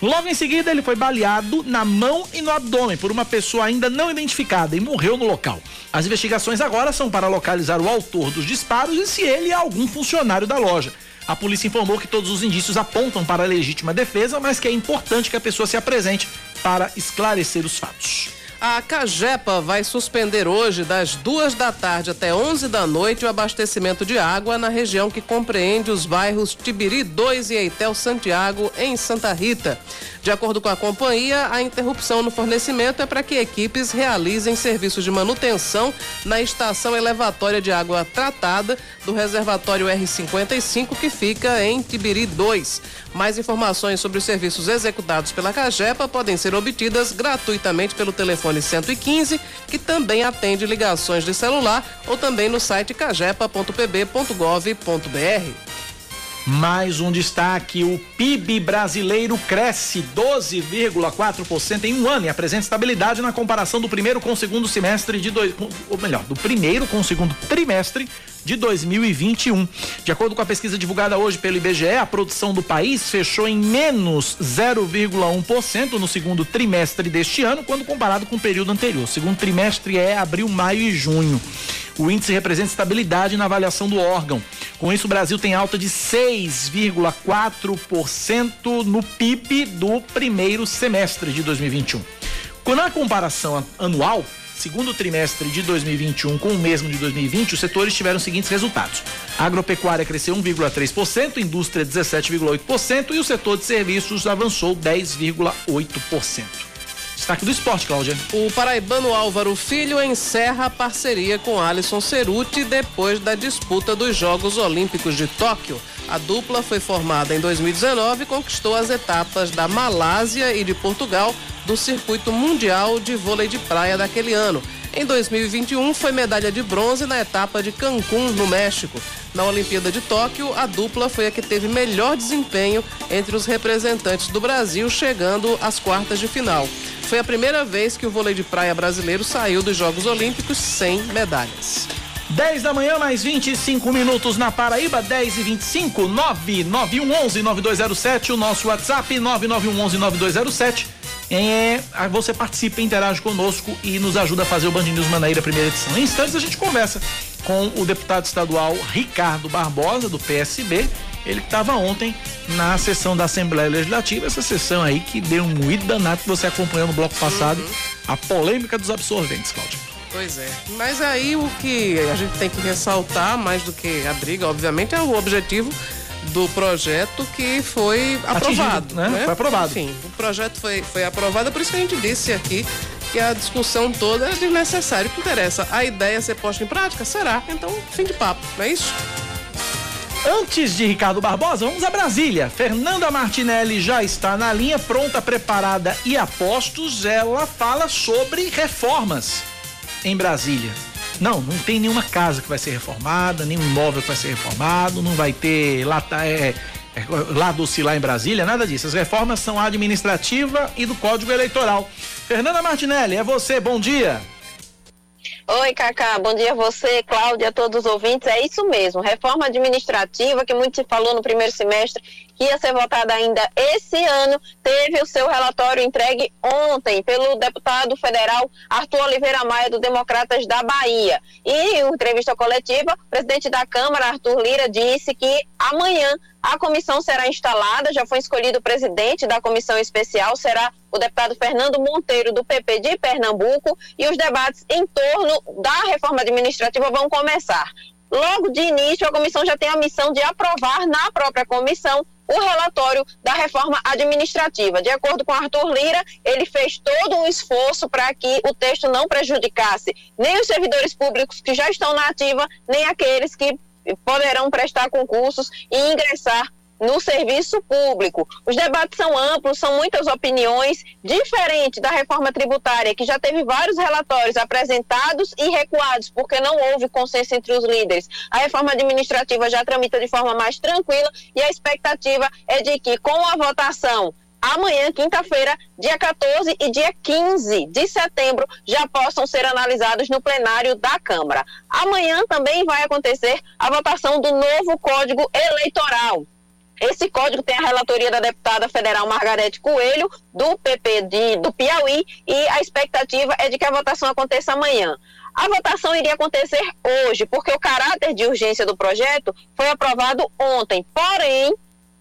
Logo em seguida, ele foi baleado na mão e no abdômen por uma pessoa ainda não identificada e morreu no local. As investigações agora são para localizar o autor dos disparos e se ele é algum funcionário da loja. A polícia informou que todos os indícios apontam para a legítima defesa, mas que é importante que a pessoa se apresente para esclarecer os fatos. A Cagepa vai suspender hoje, das duas da tarde até 11 da noite, o abastecimento de água na região que compreende os bairros Tibiri 2 e Eitel Santiago, em Santa Rita. De acordo com a companhia, a interrupção no fornecimento é para que equipes realizem serviços de manutenção na estação elevatória de água tratada do reservatório R55, que fica em Tibiri 2. Mais informações sobre os serviços executados pela Cagepa podem ser obtidas gratuitamente pelo telefone 115, que também atende ligações de celular, ou também no site cagepa.pb.gov.br. Mais um destaque: o PIB brasileiro cresce 12,4% em um ano e apresenta estabilidade na comparação do primeiro com o segundo semestre de dois, ou melhor, do primeiro com o segundo trimestre de 2021. De acordo com a pesquisa divulgada hoje pelo IBGE, a produção do país fechou em menos 0,1% no segundo trimestre deste ano, quando comparado com o período anterior. O segundo trimestre é abril, maio e junho. O índice representa estabilidade na avaliação do órgão. Com isso, o Brasil tem alta de 6,4% no PIB do primeiro semestre de 2021. Na comparação anual, segundo trimestre de 2021 com o mesmo de 2020, os setores tiveram os seguintes resultados. Agropecuária cresceu 1,3%, indústria 17,8% e o setor de serviços avançou 10,8%. Destaque do esporte, Cláudia. O paraibano Álvaro Filho encerra a parceria com Alisson Ceruti depois da disputa dos Jogos Olímpicos de Tóquio. A dupla foi formada em 2019 e conquistou as etapas da Malásia e de Portugal do circuito mundial de vôlei de praia daquele ano. Em 2021, foi medalha de bronze na etapa de Cancún, no México. Na Olimpíada de Tóquio, a dupla foi a que teve melhor desempenho entre os representantes do Brasil, chegando às quartas de final. Foi a primeira vez que o vôlei de praia brasileiro saiu dos Jogos Olímpicos sem medalhas. 10 da manhã, mais 25 minutos na Paraíba, 10 e 25, 99111 9207, o nosso WhatsApp 9911 9207 é, você participa, interage conosco e nos ajuda a fazer o Band News Manaíra primeira edição. Em instantes a gente conversa com o deputado estadual Ricardo Barbosa, do PSB, ele que estava ontem na sessão da Assembleia Legislativa, essa sessão aí que deu um moído danado que você acompanhou no bloco passado, uhum. a polêmica dos absorventes, Cláudia. Pois é. Mas aí o que a gente tem que ressaltar, mais do que a briga, obviamente, é o objetivo do projeto que foi aprovado. né? né? Foi aprovado. Enfim, o projeto foi, foi aprovado, por isso que a gente disse aqui que a discussão toda é desnecessária. O que interessa? A ideia ser posta em prática? Será? Então, fim de papo, não é isso? Antes de Ricardo Barbosa, vamos a Brasília. Fernanda Martinelli já está na linha, pronta, preparada e a postos. Ela fala sobre reformas em Brasília. Não, não tem nenhuma casa que vai ser reformada, nenhum imóvel que vai ser reformado, não vai ter lá, é, lá do lá em Brasília, nada disso. As reformas são administrativa e do Código Eleitoral. Fernanda Martinelli, é você, bom dia. Oi, Cacá, bom dia a você, Cláudia, a todos os ouvintes. É isso mesmo, reforma administrativa que muito se falou no primeiro semestre, que ia ser votada ainda esse ano, teve o seu relatório entregue ontem pelo deputado federal Arthur Oliveira Maia, do Democratas da Bahia. E em entrevista coletiva, o presidente da Câmara, Arthur Lira, disse que amanhã a comissão será instalada, já foi escolhido o presidente da comissão especial, será o deputado Fernando Monteiro, do PP de Pernambuco, e os debates em torno da reforma administrativa vão começar. Logo de início, a comissão já tem a missão de aprovar na própria comissão o relatório da reforma administrativa. De acordo com Arthur Lira, ele fez todo um esforço para que o texto não prejudicasse nem os servidores públicos que já estão na ativa, nem aqueles que poderão prestar concursos e ingressar no serviço público. Os debates são amplos, são muitas opiniões, diferente da reforma tributária, que já teve vários relatórios apresentados e recuados, porque não houve consenso entre os líderes. A reforma administrativa já tramita de forma mais tranquila e a expectativa é de que, com a votação amanhã, quinta-feira, dia 14 e dia 15 de setembro, já possam ser analisados no plenário da Câmara. Amanhã também vai acontecer a votação do novo Código Eleitoral. Esse código tem a relatoria da deputada federal Margarete Coelho, do PP de, do Piauí, e a expectativa é de que a votação aconteça amanhã. A votação iria acontecer hoje, porque o caráter de urgência do projeto foi aprovado ontem. Porém,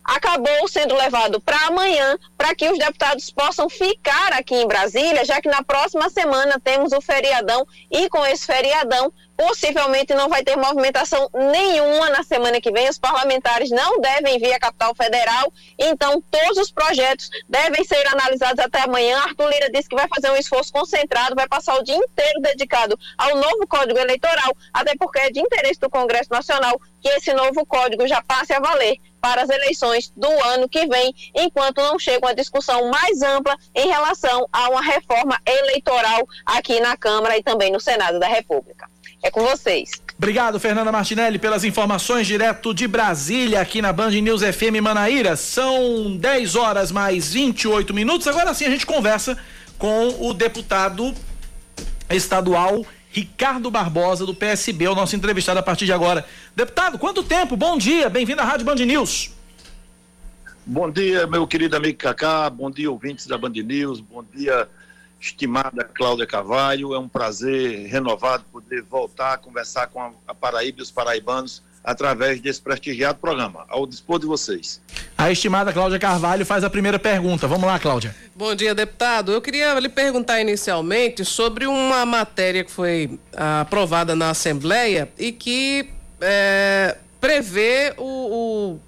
acabou sendo levado para amanhã, para que os deputados possam ficar aqui em Brasília, já que na próxima semana temos o feriadão e com esse feriadão possivelmente não vai ter movimentação nenhuma na semana que vem. Os parlamentares não devem vir à capital federal, então todos os projetos devem ser analisados até amanhã. Arthur Lira disse que vai fazer um esforço concentrado, vai passar o dia inteiro dedicado ao novo Código Eleitoral, até porque é de interesse do Congresso Nacional que esse novo código já passe a valer para as eleições do ano que vem, enquanto não chega uma discussão mais ampla em relação a uma reforma eleitoral aqui na Câmara e também no Senado da República. É com vocês. Obrigado, Fernanda Martinelli, pelas informações direto de Brasília, aqui na Band News FM Manaíra. São 10 horas mais 28 minutos. Agora sim a gente conversa com o deputado estadual Ricardo Barbosa, do PSB, o nosso entrevistado a partir de agora. Deputado, quanto tempo? Bom dia, bem-vindo à Rádio Band News. Bom dia, meu querido amigo Cacá, bom dia, ouvintes da Band News, bom dia, estimada Cláudia Carvalho. É um prazer renovado poder voltar a conversar com a Paraíba e os paraibanos através desse prestigiado programa. Ao dispor de vocês. A estimada Cláudia Carvalho faz a primeira pergunta. Vamos lá, Cláudia. Bom dia, deputado. Eu queria lhe perguntar inicialmente sobre uma matéria que foi ah, aprovada na Assembleia e que é, prevê o, o,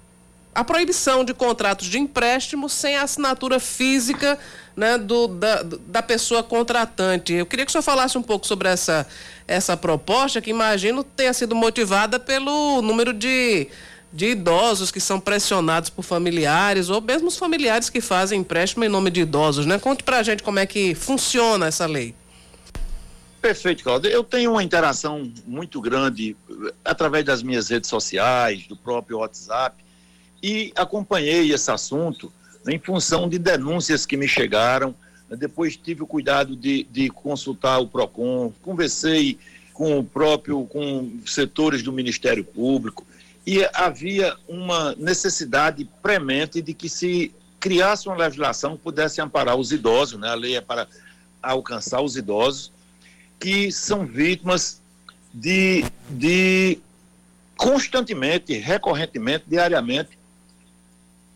a proibição de contratos de empréstimo sem assinatura física né, do, da, da pessoa contratante. Eu queria que o senhor falasse um pouco sobre essa, essa proposta, que imagino tenha sido motivada pelo número de, de idosos que são pressionados por familiares, ou mesmo os familiares que fazem empréstimo em nome de idosos. Né? Conte pra gente como é que funciona essa lei. Perfeito, Cláudio. Eu tenho uma interação muito grande eh, através das minhas redes sociais, do próprio WhatsApp, e acompanhei esse assunto em função de denúncias que me chegaram. Depois tive o cuidado de, de consultar o PROCON, conversei com o próprio, com setores do Ministério Público, e havia uma necessidade premente de que se criasse uma legislação que pudesse amparar os idosos, né? a lei é para alcançar os idosos, que são vítimas de, de constantemente, recorrentemente, diariamente,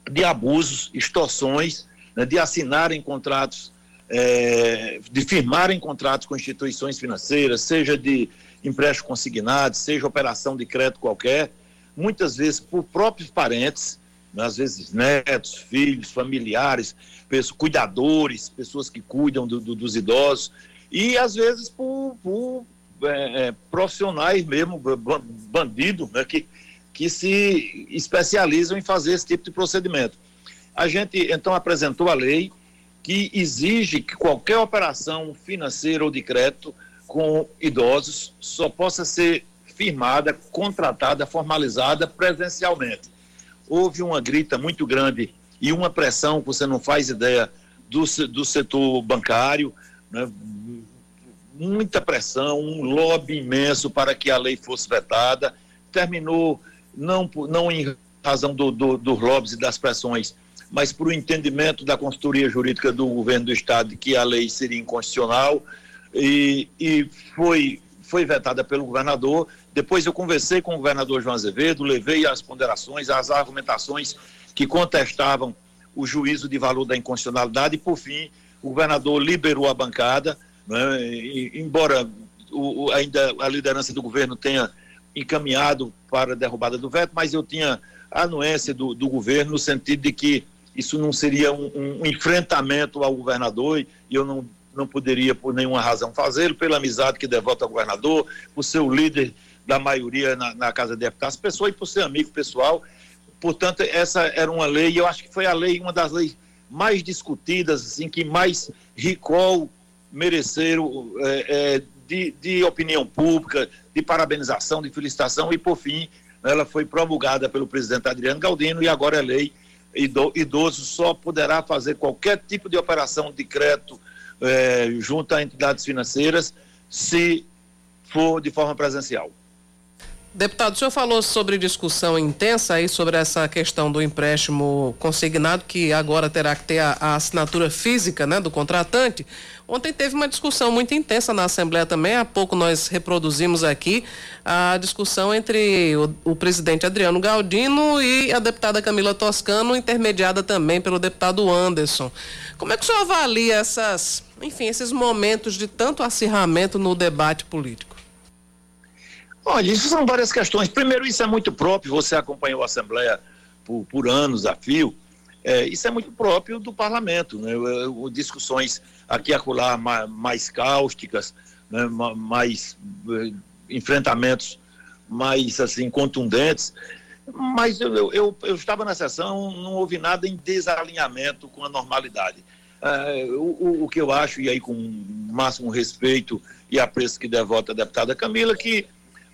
de abusos, extorsões, né, de assinarem contratos, é, de firmarem contratos com instituições financeiras, seja de empréstimo consignado, seja operação de crédito qualquer, muitas vezes por próprios parentes, né, às vezes netos, filhos, familiares, pessoas, cuidadores, pessoas que cuidam do, do, dos idosos, e às vezes por, por é, é, profissionais mesmo, bandidos, né, que, que se especializam em fazer esse tipo de procedimento. A gente então apresentou a lei que exige que qualquer operação financeira ou de crédito com idosos só possa ser firmada, contratada, formalizada presencialmente. Houve uma grita muito grande e uma pressão que você não faz ideia do, do setor bancário, né? muita pressão, um lobby imenso para que a lei fosse vetada. Terminou, não, não em razão do, do, dos lobbies e das pressões, mas por o entendimento da consultoria jurídica do governo do Estado que a lei seria inconstitucional e, e foi, foi vetada pelo governador. Depois eu conversei com o governador João Azevedo, levei as ponderações, as argumentações que contestavam o juízo de valor da inconstitucionalidade e, por fim, o governador liberou a bancada, né, e, embora o, ainda a liderança do governo tenha encaminhado para a derrubada do veto, mas eu tinha a anuência do, do governo no sentido de que isso não seria um, um enfrentamento ao governador e eu não, não poderia por nenhuma razão fazê-lo, pela amizade que devota ao governador, por ser o líder da maioria na, na Casa de Deputados, pessoa e por ser amigo pessoal. Portanto, essa era uma lei, e eu acho que foi a lei, uma das leis mais discutidas, assim, que mais recall mereceram é, é, de, de opinião pública, de parabenização, de felicitação, e por fim, ela foi promulgada pelo presidente Adriano Galdino e agora é lei. Idoso só poderá fazer qualquer tipo de operação de crédito é, junto a entidades financeiras se for de forma presencial. Deputado, o senhor falou sobre discussão intensa aí sobre essa questão do empréstimo consignado, que agora terá que ter a, a, assinatura física né, do contratante. Ontem teve uma discussão muito intensa na Assembleia também. Há pouco nós reproduzimos aqui a discussão entre o, o presidente Adriano Galdino e a deputada Camila Toscano, intermediada também pelo deputado Anderson. Como é que o senhor avalia essas, enfim, esses momentos de tanto acirramento no debate político? Olha, isso são várias questões. Primeiro, isso é muito próprio, você acompanhou a Assembleia por, por anos a fio, é, isso é muito próprio do parlamento, né? Discussões aqui e acolá mais, mais cáusticas, né? mais eh, enfrentamentos mais assim contundentes, mas eu, eu, eu, estava na sessão, não houve nada em desalinhamento com a normalidade. É, o, o, que eu acho, e aí com o máximo respeito e apreço que devota a deputada Camila, que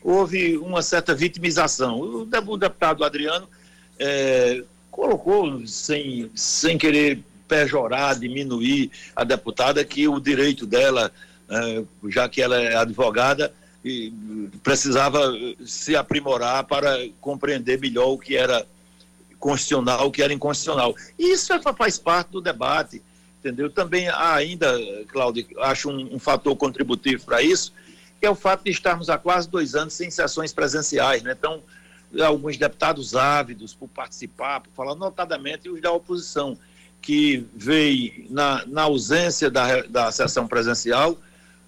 houve uma certa vitimização. O, deputado Adriano é, colocou, sem, sem querer pejorar, diminuir a deputada, que o direito dela, é, já que ela é advogada, e precisava se aprimorar para compreender melhor o que era constitucional, o que era inconstitucional. E isso é, faz parte do debate, entendeu? Também ainda, Cláudio, acho um, um fator contributivo para isso, que é o fato de estarmos há quase dois anos sem sessões presenciais, né? Então, alguns deputados ávidos por participar, por falar, notadamente os da oposição, que veio na, na ausência da, da sessão presencial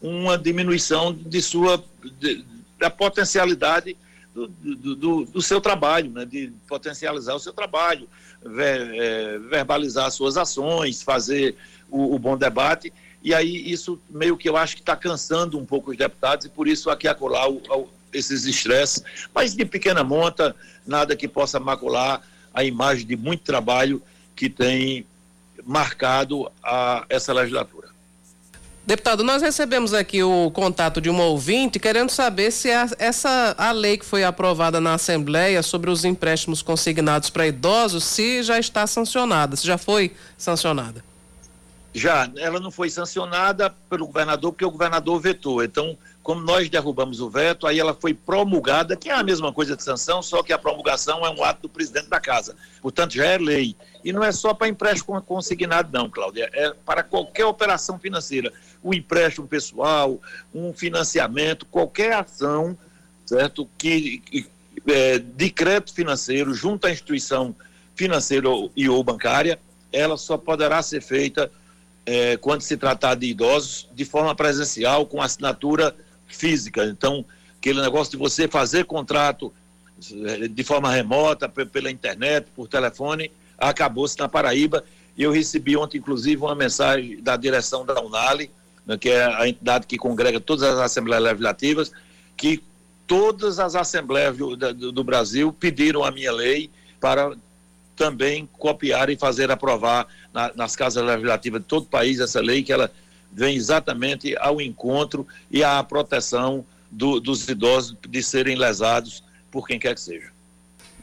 uma diminuição de sua de, da potencialidade do, do, do, do, seu trabalho, né? de potencializar o seu trabalho, ver, é, verbalizar suas ações, fazer o, o bom debate. E aí isso meio que eu acho que está cansando um pouco os deputados e por isso aqui acolá o, o, esses estresses, mas de pequena monta, nada que possa macular a imagem de muito trabalho que tem marcado a, essa legislatura. Deputado, nós recebemos aqui o contato de um ouvinte querendo saber se a, essa a lei que foi aprovada na Assembleia sobre os empréstimos consignados para idosos, se já está sancionada, se já foi sancionada. Já, ela não foi sancionada pelo governador porque o governador vetou. Então, como nós derrubamos o veto, aí ela foi promulgada, que é a mesma coisa de sanção, só que a promulgação é um ato do presidente da casa. Portanto, já é lei. E não é só para empréstimo consignado, não, Cláudia. É para qualquer operação financeira. Um empréstimo pessoal, um financiamento, qualquer ação, certo? Que, é, de crédito financeiro junto à instituição financeira e ou bancária, ela só poderá ser feita é, quando se tratar de idosos, de forma presencial, com assinatura física. Então, aquele negócio de você fazer contrato é, de forma remota, pela internet, por telefone, acabou-se na Paraíba. Eu recebi ontem, inclusive, uma mensagem da direção da Unali, né, que é a entidade que congrega todas as assembleias legislativas, que todas as assembleias do, do, do Brasil pediram a minha lei para também copiar e fazer aprovar na, nas casas legislativas de todo o país essa lei, que ela vem exatamente ao encontro e à proteção do, dos idosos de serem lesados por quem quer que seja.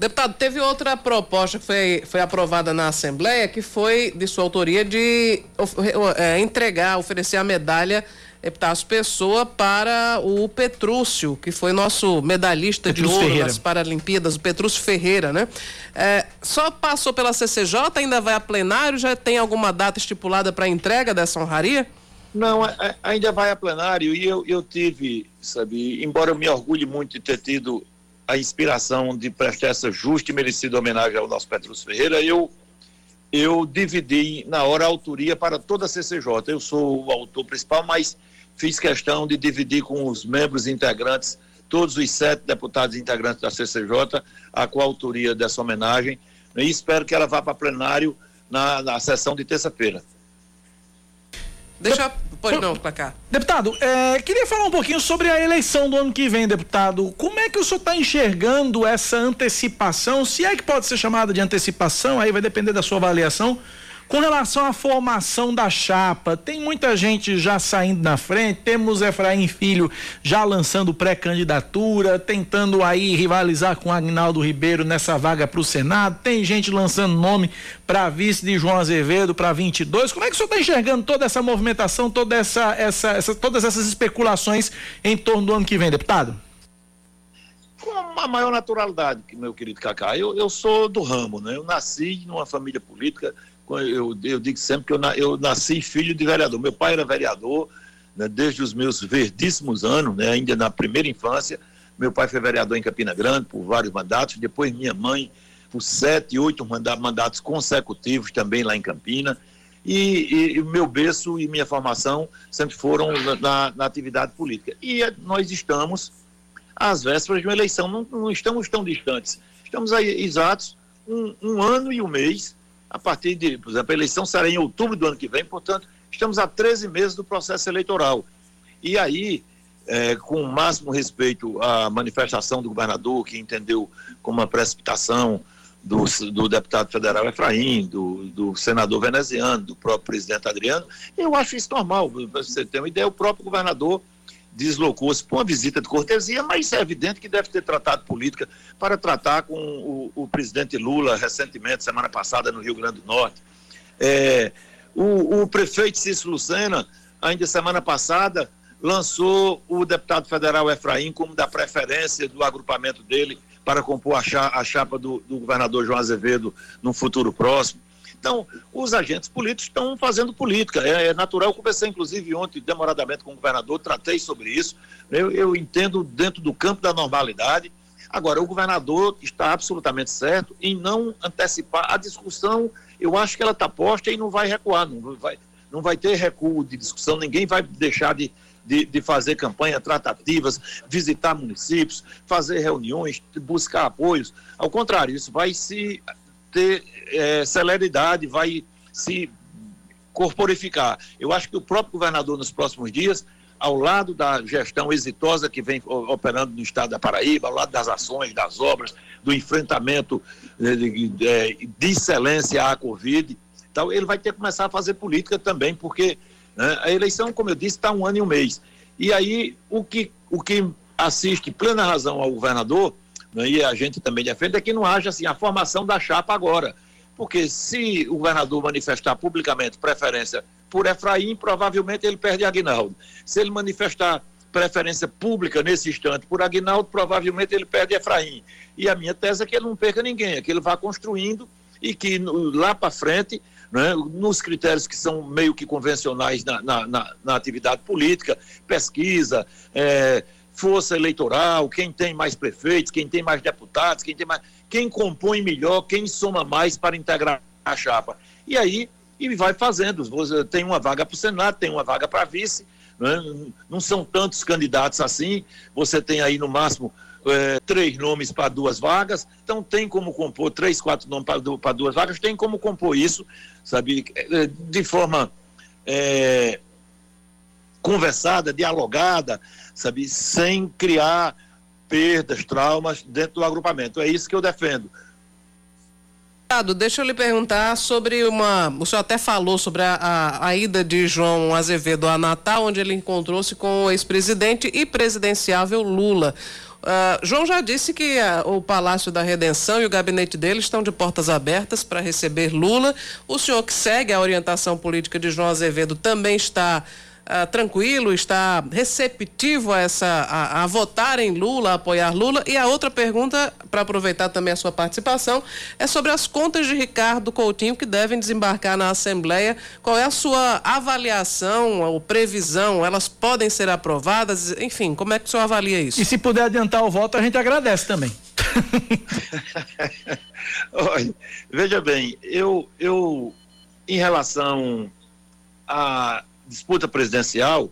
Deputado, teve outra proposta que foi, foi aprovada na Assembleia, que foi de sua autoria de é, entregar, oferecer a medalha Epitácio Pessoa para o Petrúcio, que foi nosso medalhista Petrúcio de ouro Ferreira. nas Paralimpíadas, o Petrúcio Ferreira, né? É, só passou pela CCJ, ainda vai a plenário, já tem alguma data estipulada para entrega dessa honraria? Não, ainda vai a plenário e eu, eu tive, sabe, embora eu me orgulhe muito de ter tido a inspiração de prestar essa justa e merecida homenagem ao nosso Petrus Ferreira, eu, eu dividi na hora a autoria para toda a CCJ. Eu sou o autor principal, mas fiz questão de dividir com os membros integrantes, todos os sete deputados integrantes da CCJ, a coautoria dessa homenagem, e espero que ela vá para plenário na, na sessão de terça-feira. Deixa. Pode não, pra cá. Deputado, é, queria falar um pouquinho sobre a eleição do ano que vem, deputado. Como é que o senhor está enxergando essa antecipação? Se é que pode ser chamada de antecipação, aí vai depender da sua avaliação com relação à formação da chapa, tem muita gente já saindo na frente, temos Efraim Filho já lançando pré-candidatura, tentando aí rivalizar com Agnaldo Ribeiro nessa vaga para o Senado, tem gente lançando nome para vice de João Azevedo para 22. Como é que o senhor está enxergando toda essa movimentação, toda essa, essa, essa, todas essas especulações em torno do ano que vem, deputado? com a maior naturalidade, meu querido Cacá. Eu, eu sou do ramo, né? Eu nasci numa família política, eu, eu digo sempre que eu, eu nasci filho de vereador. Meu pai era vereador né, desde os meus verdíssimos anos, né, ainda na primeira infância. Meu pai foi vereador em Campina Grande por vários mandatos, depois minha mãe por sete, oito mandatos consecutivos também lá em Campina. E, e, meu berço e minha formação sempre foram na, na, atividade política. E nós estamos às vésperas de uma eleição, não, não estamos tão distantes. Estamos aí exatos um, um ano e um mês a partir de, por exemplo, a eleição será em outubro do ano que vem, portanto, estamos a 13 meses do processo eleitoral. E aí, é, com o máximo respeito à manifestação do governador, que entendeu como uma precipitação do, do deputado federal Efraim, do, do, senador veneziano, do próprio presidente Adriano, eu acho isso normal. Para você ter uma ideia, o próprio governador deslocou-se para uma visita de cortesia, mas é evidente que deve ter tratado política para tratar com o, o presidente Lula recentemente, semana passada, no Rio Grande do Norte. É, o, o, prefeito Cícero Lucena, ainda semana passada, lançou o deputado federal Efraim como da preferência do agrupamento dele para compor a, chapa, do, do governador João Azevedo no futuro próximo. Então, os agentes políticos estão fazendo política. É, é, natural. Eu conversei, inclusive, ontem, demoradamente com o governador, tratei sobre isso. Eu, eu entendo dentro do campo da normalidade. Agora, o governador está absolutamente certo em não antecipar a discussão. Eu acho que ela está posta e não vai recuar, não vai, não vai ter recuo de discussão, ninguém vai deixar de, de, de, fazer campanha, tratativas, visitar municípios, fazer reuniões, buscar apoios. Ao contrário, isso vai se ter é, celeridade, vai se corporificar. Eu acho que o próprio governador, nos próximos dias, ao lado da gestão exitosa que vem operando no estado da Paraíba, ao lado das ações, das obras, do enfrentamento é, de, de, excelência à Covid, então ele vai ter que começar a fazer política também, porque né, a eleição, como eu disse, está um ano e um mês. E aí, o que, o que assiste plena razão ao governador né, e a gente também defende, é que não haja assim, a formação da chapa agora. Porque se o governador manifestar publicamente preferência por Efraim, provavelmente ele perde Aguinaldo. Se ele manifestar preferência pública nesse instante por Aguinaldo, provavelmente ele perde Efraim. E a minha tese é que ele não perca ninguém, é que ele vá construindo e que lá para frente, né, nos critérios que são meio que convencionais na, na, na, na atividade política, pesquisa, é, força eleitoral, quem tem mais prefeitos, quem tem mais deputados, quem tem mais. Quem compõe melhor, quem soma mais para integrar a chapa. E aí, e vai fazendo. Você tem uma vaga para o Senado, tem uma vaga para vice, né? não são tantos candidatos assim. Você tem aí no máximo é, três nomes para duas vagas, então tem como compor três, quatro nomes para duas vagas, tem como compor isso, sabe, é, de forma é, conversada, dialogada, sabe, sem criar perdas, traumas dentro do agrupamento. É isso que eu defendo. Deixa eu lhe perguntar sobre uma. O senhor até falou sobre a, a, a ida de João Azevedo a Natal, onde ele encontrou-se com o ex-presidente e presidenciável Lula. Uh, João já disse que uh, o Palácio da Redenção e o gabinete dele estão de portas abertas para receber Lula. O senhor que segue a orientação política de João Azevedo também está uh, tranquilo, está receptivo a, essa, a, a, votar em Lula, a apoiar Lula? E a outra pergunta, para aproveitar também a sua participação, é sobre as contas de Ricardo Coutinho que devem desembarcar na Assembleia. Qual é a sua avaliação ou previsão? Elas podem ser aprovadas? Enfim, como é que o senhor avalia isso? E se puder adiantar o voto, a gente agradece também. Olha, veja bem, eu, eu em relação a disputa presidencial,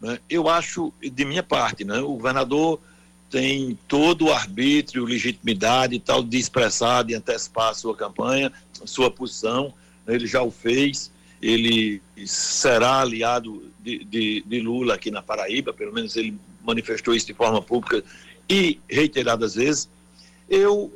né, eu acho, de minha parte, né, o governador tem todo o arbítrio, legitimidade e tal de expressar, de antecipar sua campanha, sua posição, ele já o fez, ele será aliado de, de, de, Lula aqui na Paraíba, pelo menos ele manifestou isso de forma pública e reiteradas vezes. Eu,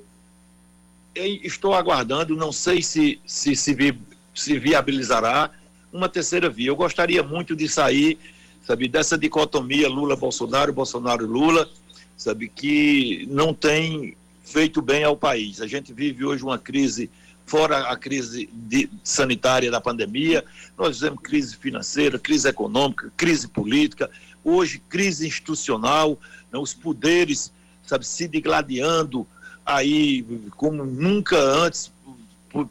eu estou aguardando, não sei se se, se, vi, se viabilizará, uma terceira via. Eu gostaria muito de sair, sabe, dessa dicotomia Lula-Bolsonaro, Bolsonaro-Lula, sabe, que não tem feito bem ao país. A gente vive hoje uma crise, fora a crise de, sanitária da pandemia, nós vivemos crise financeira, crise econômica, crise política, hoje crise institucional, né, os poderes, sabe, se digladiando aí como nunca antes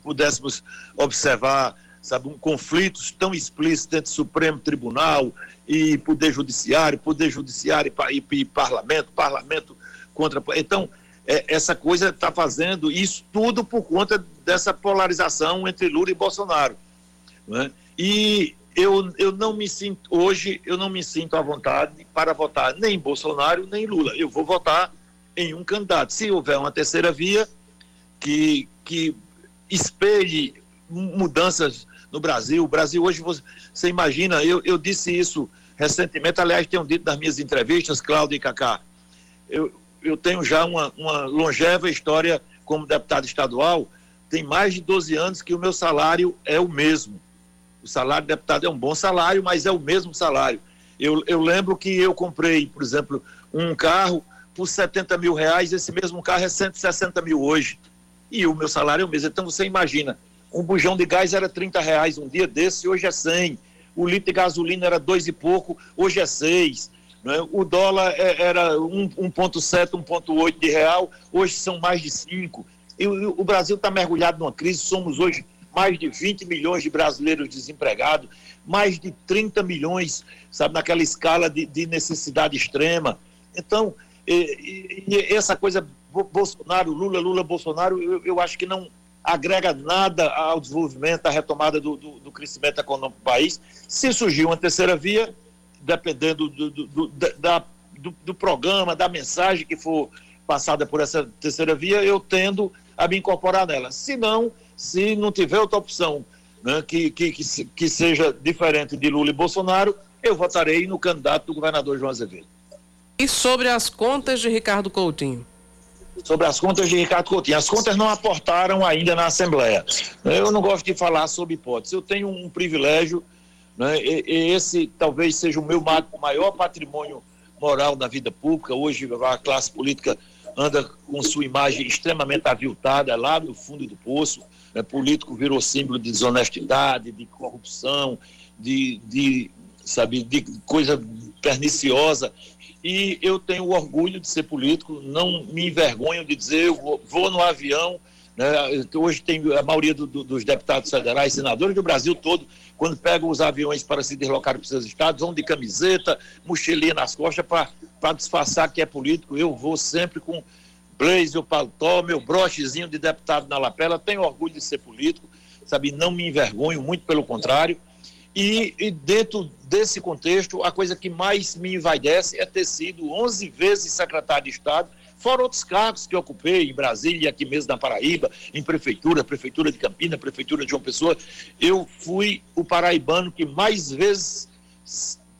pudéssemos observar sabe, um conflitos tão explícito entre Supremo Tribunal e Poder Judiciário, Poder Judiciário e, e, e Parlamento, Parlamento contra. Então, é, essa coisa está fazendo isso tudo por conta dessa polarização entre Lula e Bolsonaro. Né? E eu, eu não me sinto, hoje, eu não me sinto à vontade para votar nem em Bolsonaro nem em Lula. Eu vou votar em um candidato. Se houver uma terceira via que, que espelhe mudanças no Brasil. O Brasil hoje, você imagina, eu, eu disse isso recentemente, aliás, tenho dito nas minhas entrevistas, Cláudio e Cacá, eu, eu tenho já uma, uma longeva história como deputado estadual, tem mais de 12 anos que o meu salário é o mesmo. O salário de deputado é um bom salário, mas é o mesmo salário. Eu, eu lembro que eu comprei, por exemplo, um carro por 70 mil reais, esse mesmo carro é 160 mil hoje. E o meu salário é o mesmo. Então você imagina, um bujão de gás era 30 reais um dia desse, hoje é 100. O litro de gasolina era dois e pouco, hoje é seis. Né? O dólar é, era 1,7, 1,8 de real, hoje são mais de 5. E o, Brasil está mergulhado numa crise, somos hoje mais de 20 milhões de brasileiros desempregados, mais de 30 milhões, sabe, naquela escala de, de necessidade extrema. Então, e, e, essa coisa Bolsonaro, Lula, Lula, Bolsonaro, eu, eu acho que não, agrega nada ao desenvolvimento, à retomada do, do, do crescimento econômico do país. Se surgir uma terceira via, dependendo do, do, da, do, programa, da mensagem que for passada por essa terceira via, eu tendo a me incorporar nela. Se não, se não tiver outra opção né, que, que, que, que seja diferente de Lula e Bolsonaro, eu votarei no candidato do governador João Azevedo. E sobre as contas de Ricardo Coutinho? Sobre as contas de Ricardo Coutinho. As contas não aportaram ainda na Assembleia. Eu não gosto de falar sobre hipóteses. Eu tenho um privilégio, né, e, esse talvez seja o meu maior patrimônio moral na vida pública. Hoje a classe política anda com sua imagem extremamente aviltada lá no fundo do poço. Né, político virou símbolo de desonestidade, de corrupção, de, de, sabe, de coisa perniciosa e eu tenho orgulho de ser político, não me envergonho de dizer, eu vou, vou no avião, né? hoje tem a maioria do, do, dos deputados federais, senadores do Brasil todo, quando pegam os aviões para se deslocar para seus estados, vão de camiseta, mochilinha nas costas para disfarçar que é político, eu vou sempre com blazer, paletó, meu brochezinho de deputado na lapela, tenho orgulho de ser político, sabe, não me envergonho, muito pelo contrário, e, e, dentro desse contexto, a coisa que mais me envaidece é ter sido 11 vezes secretário de Estado, fora outros cargos que ocupei em Brasília, aqui mesmo na Paraíba, em prefeitura, prefeitura de Campina, prefeitura de João Pessoa. Eu fui o paraibano que mais vezes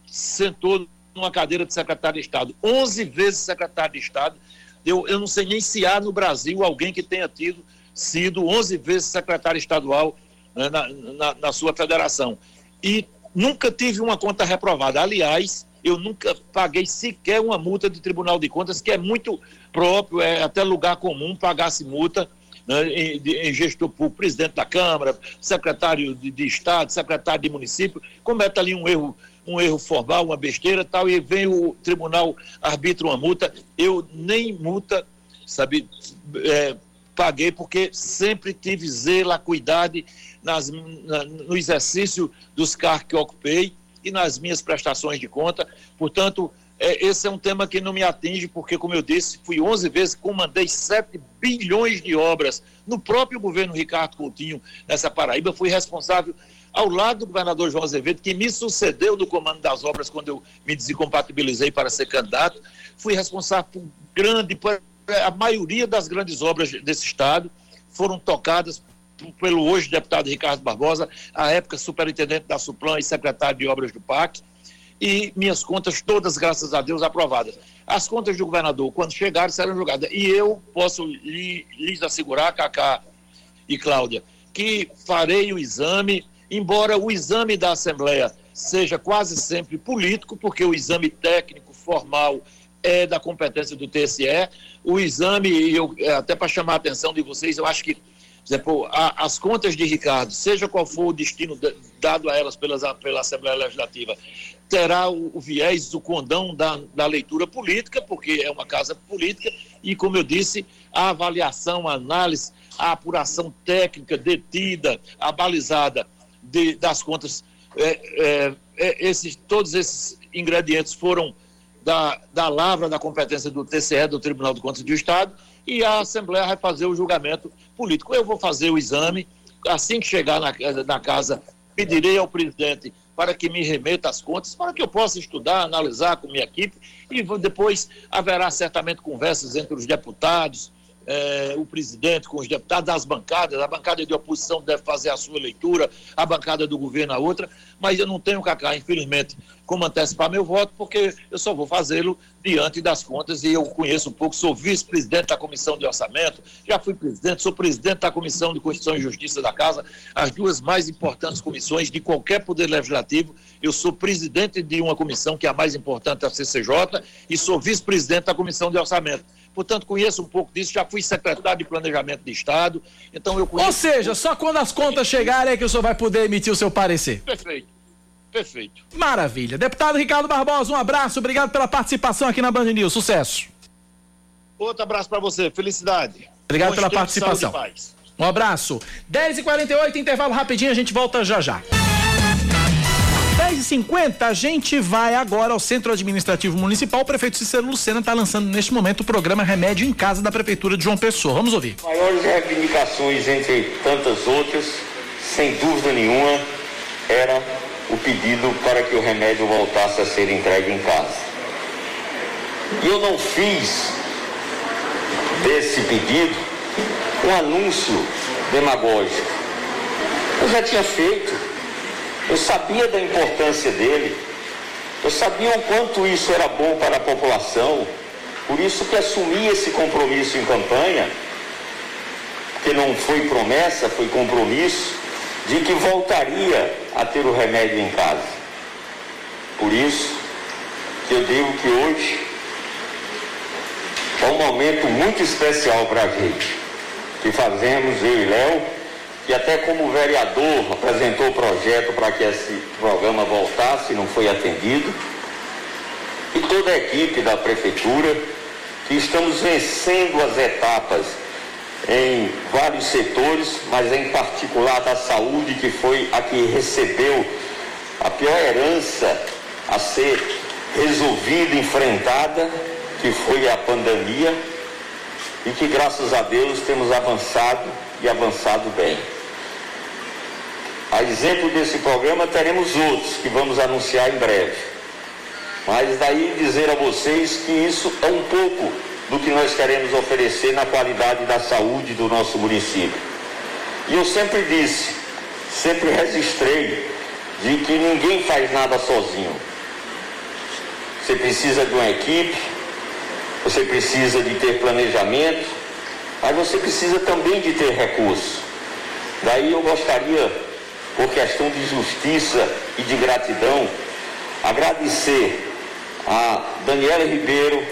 sentou numa cadeira de secretário de Estado. 11 vezes secretário de Estado. Eu, eu não sei nem se há no Brasil alguém que tenha tido sido 11 vezes secretário estadual né, na, na, na sua federação. E nunca tive uma conta reprovada. Aliás, eu nunca paguei sequer uma multa de Tribunal de Contas, que é muito próprio, é até lugar comum pagar-se multa né, em, em, gestor público, presidente da Câmara, secretário de, de, Estado, secretário de município, comete ali um erro, um erro formal, uma besteira tal, e vem o tribunal arbitra uma multa. Eu nem multa, sabe, é, paguei porque sempre tive zelo, acuidade nas, na, no exercício dos cargos que ocupei e nas minhas prestações de conta. Portanto, é, esse é um tema que não me atinge, porque, como eu disse, fui 11 vezes, comandei 7 bilhões de obras no próprio governo Ricardo Coutinho, nessa Paraíba. Fui responsável, ao lado do governador João Azevedo, que me sucedeu no comando das obras quando eu me desincompatibilizei para ser candidato. Fui responsável por grande, por a maioria das grandes obras desse Estado foram tocadas pelo hoje deputado Ricardo Barbosa, à época superintendente da Suplan e secretário de obras do PAC e minhas contas todas, graças a Deus, aprovadas. As contas do governador, quando chegarem, serão julgadas. E eu posso lhes assegurar, Cacá e Cláudia, que farei o exame, embora o exame da Assembleia seja quase sempre político, porque o exame técnico, formal, é da competência do TSE. O exame, eu, é, até para chamar a atenção de vocês, eu acho que exemplo, a, as contas de Ricardo, seja qual for o destino dado a elas pelas, pela Assembleia Legislativa, terá o, o viés, o condão da, da leitura política, porque é uma casa política, e, como eu disse, a avaliação, a análise, a apuração técnica detida, a balizada de, das contas, é, é, é, esses, todos esses ingredientes foram da, da lavra da competência do TCE, do Tribunal de Contas do Estado, e a Assembleia vai fazer o julgamento político. Eu vou fazer o exame, assim que chegar na, na casa, pedirei ao presidente para que me remeta as contas, para que eu possa estudar, analisar com minha equipe, e depois haverá certamente conversas entre os deputados, é, o presidente com os deputados, as bancadas, a bancada de oposição deve fazer a sua leitura, a bancada do governo a outra, mas eu não tenho, Cacá, infelizmente, como antecipar meu voto, porque eu só vou fazê-lo diante das contas e eu conheço um pouco, sou vice-presidente da Comissão de Orçamento, já fui presidente, sou presidente da Comissão de Constituição e Justiça da Casa, as duas mais importantes comissões de qualquer poder legislativo. Eu sou presidente de uma comissão que é a mais importante, a CCJ, e sou vice-presidente da Comissão de Orçamento portanto conheço um pouco disso, já fui secretário de Planejamento de Estado, então eu conheço... Ou seja, só quando as contas chegarem é que o senhor vai poder emitir o seu parecer. Perfeito, perfeito. Maravilha. Deputado Ricardo Barbosa, um abraço, obrigado pela participação aqui na Band News, sucesso. Outro abraço para você, felicidade. Obrigado Bom pela participação. Um abraço. 10h48, intervalo rapidinho, a gente volta já já. 10h50, a gente vai agora ao Centro Administrativo Municipal. O prefeito Cícero Lucena está lançando neste momento o programa Remédio em Casa da Prefeitura de João Pessoa. Vamos ouvir. Maiores reivindicações, entre tantas outras, sem dúvida nenhuma, era o pedido para que o remédio voltasse a ser entregue em casa. E eu não fiz desse pedido um anúncio demagógico. Eu já tinha feito eu sabia da importância dele, eu sabia o quanto isso era bom para a população, por isso que assumi esse compromisso em campanha, que não foi promessa, foi compromisso, de que voltaria a ter o remédio em casa. Por isso que eu digo que hoje é um momento muito especial para a gente, que fazemos, eu e Léo, que até como vereador apresentou o projeto para que esse programa voltasse, não foi atendido, e toda a equipe da prefeitura, que estamos vencendo as etapas em vários setores, mas em particular da saúde, que foi a que recebeu a pior herança a ser resolvida, enfrentada, que foi a pandemia, e que graças a Deus temos avançado e avançado bem. A exemplo desse programa, teremos outros que vamos anunciar em breve. Mas daí dizer a vocês que isso é um pouco do que nós queremos oferecer na qualidade da saúde do nosso município. E eu sempre disse, sempre registrei, de que ninguém faz nada sozinho. Você precisa de uma equipe, você precisa de ter planejamento, mas você precisa também de ter recurso. Daí eu gostaria, por questão de justiça e de gratidão, agradecer a Daniela Ribeiro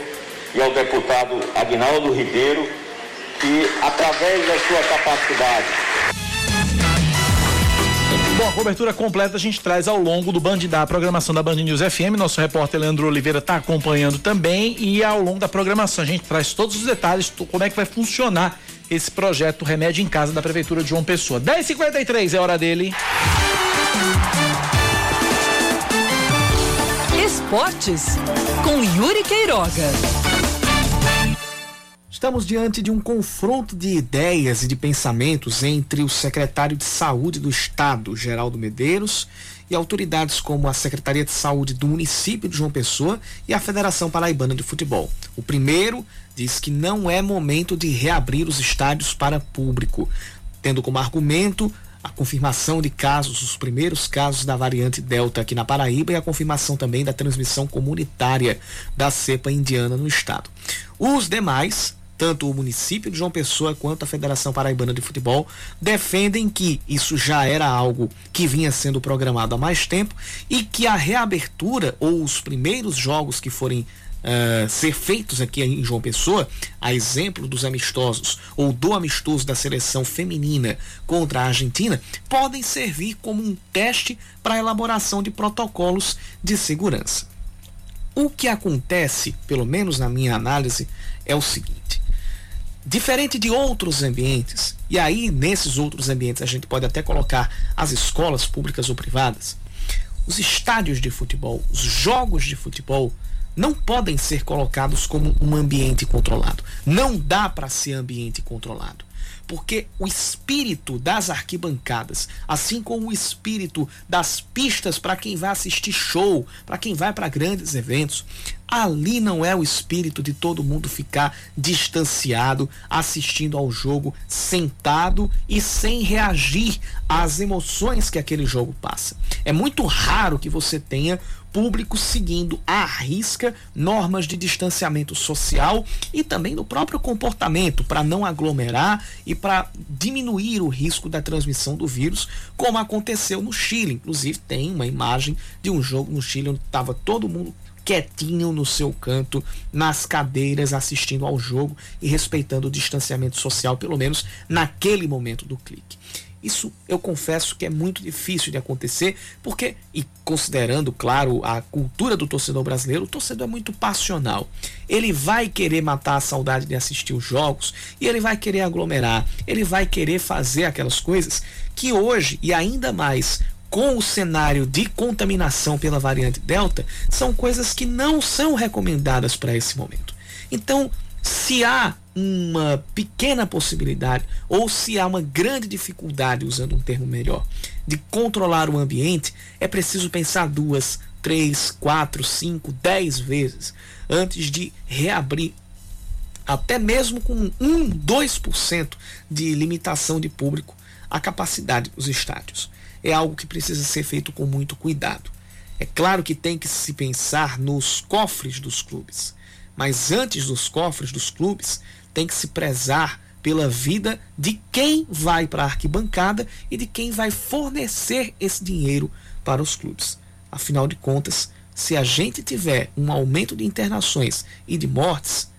e ao deputado Agnaldo Ribeiro, que através da sua capacidade cobertura completa a gente traz ao longo do Band da programação da Band News FM. Nosso repórter Leandro Oliveira está acompanhando também e ao longo da programação a gente traz todos os detalhes, como é que vai funcionar esse projeto Remédio em Casa da Prefeitura de João Pessoa. 10h53 é hora dele. Esportes com Yuri Queiroga. Estamos diante de um confronto de ideias e de pensamentos entre o secretário de Saúde do Estado, Geraldo Medeiros, e autoridades como a Secretaria de Saúde do município de João Pessoa e a Federação Paraibana de Futebol. O primeiro diz que não é momento de reabrir os estádios para público, tendo como argumento a confirmação de casos, os primeiros casos da variante Delta aqui na Paraíba e a confirmação também da transmissão comunitária da cepa indiana no estado. Os demais tanto o município de João Pessoa quanto a Federação Paraibana de Futebol defendem que isso já era algo que vinha sendo programado há mais tempo e que a reabertura ou os primeiros jogos que forem Uh, ser feitos aqui em João Pessoa, a exemplo dos amistosos ou do amistoso da seleção feminina contra a Argentina, podem servir como um teste para a elaboração de protocolos de segurança. O que acontece, pelo menos na minha análise, é o seguinte: Diferente de outros ambientes, e aí nesses outros ambientes a gente pode até colocar as escolas públicas ou privadas, os estádios de futebol, os jogos de futebol, não podem ser colocados como um ambiente controlado. Não dá para ser ambiente controlado porque o espírito das arquibancadas, assim como o espírito das pistas para quem vai assistir show, para quem vai para grandes eventos, ali não é o espírito de todo mundo ficar distanciado, assistindo ao jogo sentado e sem reagir às emoções que aquele jogo passa. É muito raro que você tenha público seguindo à risca normas de distanciamento social e também do próprio comportamento para não aglomerar e para diminuir o risco da transmissão do vírus, como aconteceu no Chile. Inclusive, tem uma imagem de um jogo no Chile onde estava todo mundo quietinho no seu canto, nas cadeiras, assistindo ao jogo e respeitando o distanciamento social, pelo menos naquele momento do clique. Isso eu confesso que é muito difícil de acontecer, porque, e considerando, claro, a cultura do torcedor brasileiro, o torcedor é muito passional. Ele vai querer matar a saudade de assistir os jogos e ele vai querer aglomerar, ele vai querer fazer aquelas coisas que hoje, e ainda mais com o cenário de contaminação pela variante Delta, são coisas que não são recomendadas para esse momento. Então, se há uma pequena possibilidade, ou se há uma grande dificuldade, usando um termo melhor, de controlar o ambiente, é preciso pensar duas, três, quatro, cinco, dez vezes antes de reabrir, até mesmo com 1, 2% de limitação de público, a capacidade dos estádios. É algo que precisa ser feito com muito cuidado. É claro que tem que se pensar nos cofres dos clubes, mas antes dos cofres dos clubes, tem que se prezar pela vida de quem vai para a arquibancada e de quem vai fornecer esse dinheiro para os clubes. Afinal de contas, se a gente tiver um aumento de internações e de mortes,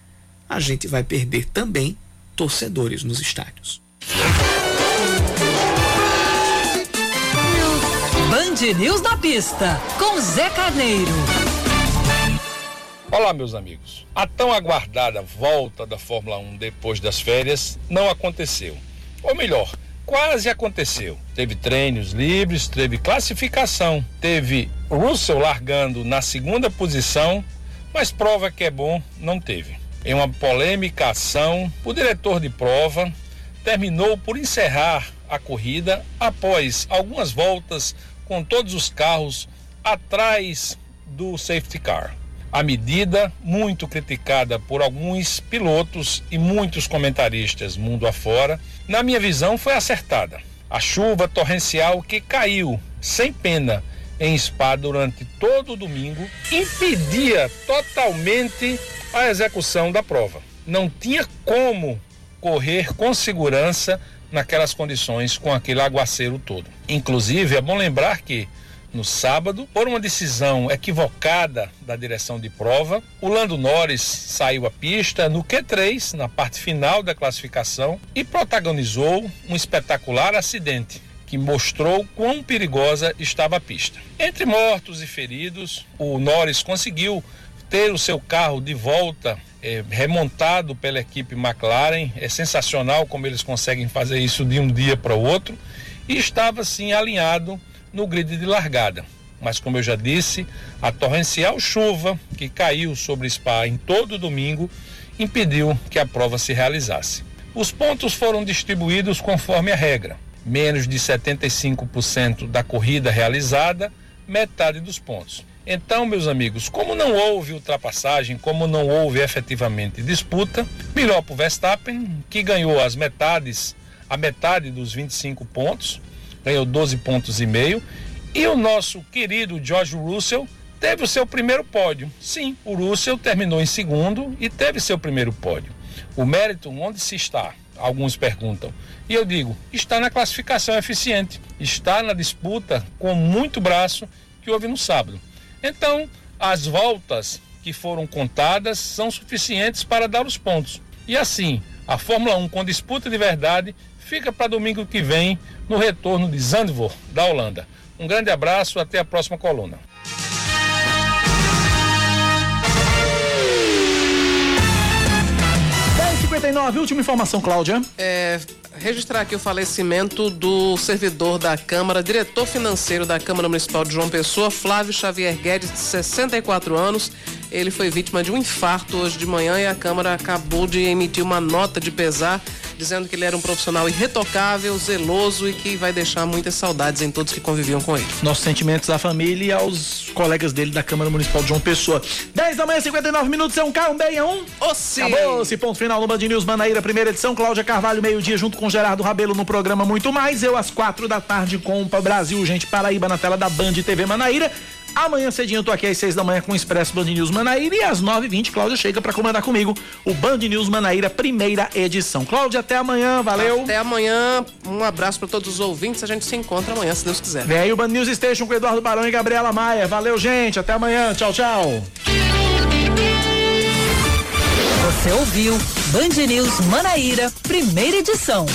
a gente vai perder também torcedores nos estádios. Band News na pista, com Zé Carneiro. Olá, meus amigos. A tão aguardada volta da Fórmula 1 depois das férias não aconteceu. Ou melhor, quase aconteceu. Teve treinos livres, teve classificação, teve Russell largando na segunda posição, mas prova que é bom não teve. Em uma polêmica ação, o diretor de prova terminou por encerrar a corrida após algumas voltas com todos os carros atrás do safety car. A medida, muito criticada por alguns pilotos e muitos comentaristas mundo afora, na minha visão foi acertada. A chuva torrencial que caiu sem pena em Spa durante todo o domingo impedia totalmente a execução da prova. Não tinha como correr com segurança naquelas condições com aquele aguaceiro todo. Inclusive, é bom lembrar que no sábado, por uma decisão equivocada da direção de prova, o Lando Norris saiu à pista no Q3, na parte final da classificação, e protagonizou um espetacular acidente que mostrou quão perigosa estava a pista. Entre mortos e feridos, o Norris conseguiu ter o seu carro de volta é, remontado pela equipe McLaren. É sensacional como eles conseguem fazer isso de um dia para o outro. E estava assim alinhado no grid de largada. Mas como eu já disse, a torrencial chuva que caiu sobre Spa em todo domingo impediu que a prova se realizasse. Os pontos foram distribuídos conforme a regra: menos de 75% da corrida realizada, metade dos pontos. Então, meus amigos, como não houve ultrapassagem, como não houve efetivamente disputa, melhor para o Verstappen, que ganhou as metades, a metade dos 25 pontos, ganhou 12 pontos e meio, e o nosso querido George Russell teve o seu primeiro pódio. Sim, o Russell terminou em segundo e teve seu primeiro pódio. O mérito onde se está? Alguns perguntam. E eu digo, está na classificação eficiente, está na disputa com muito braço que houve no sábado. Então, as voltas que foram contadas são suficientes para dar os pontos. E assim, a Fórmula 1 com disputa de verdade fica para domingo que vem no retorno de Zandvoort, da Holanda. Um grande abraço, até a próxima coluna. 59, última informação, Cláudia. É, registrar aqui o falecimento do servidor da Câmara, diretor financeiro da Câmara Municipal de João Pessoa, Flávio Xavier Guedes, de 64 anos. Ele foi vítima de um infarto hoje de manhã e a Câmara acabou de emitir uma nota de pesar dizendo que ele era um profissional irretocável, zeloso e que vai deixar muitas saudades em todos que conviviam com ele. Nossos sentimentos à família e aos colegas dele da Câmara Municipal de João Pessoa. 10 da manhã, 59 minutos, é um carro, um bem, é um. Ossi. Acabou esse ponto final no Band News Manaíra, primeira edição. Cláudia Carvalho, meio-dia, junto com Gerardo Rabelo no programa Muito Mais. Eu às quatro da tarde com o Brasil, gente, Paraíba na tela da Band TV Manaíra. Amanhã cedinho eu tô aqui às 6 da manhã com o Expresso Band News Manaíra e às 9h20 Cláudia chega para comandar comigo o Band News Manaíra, primeira edição. Cláudia, até amanhã, valeu. Até amanhã, um abraço para todos os ouvintes, a gente se encontra amanhã, se Deus quiser. Vem aí o Band News Station com Eduardo Barão e Gabriela Maia. Valeu, gente, até amanhã, tchau, tchau. Você ouviu Band News Manaíra, primeira edição.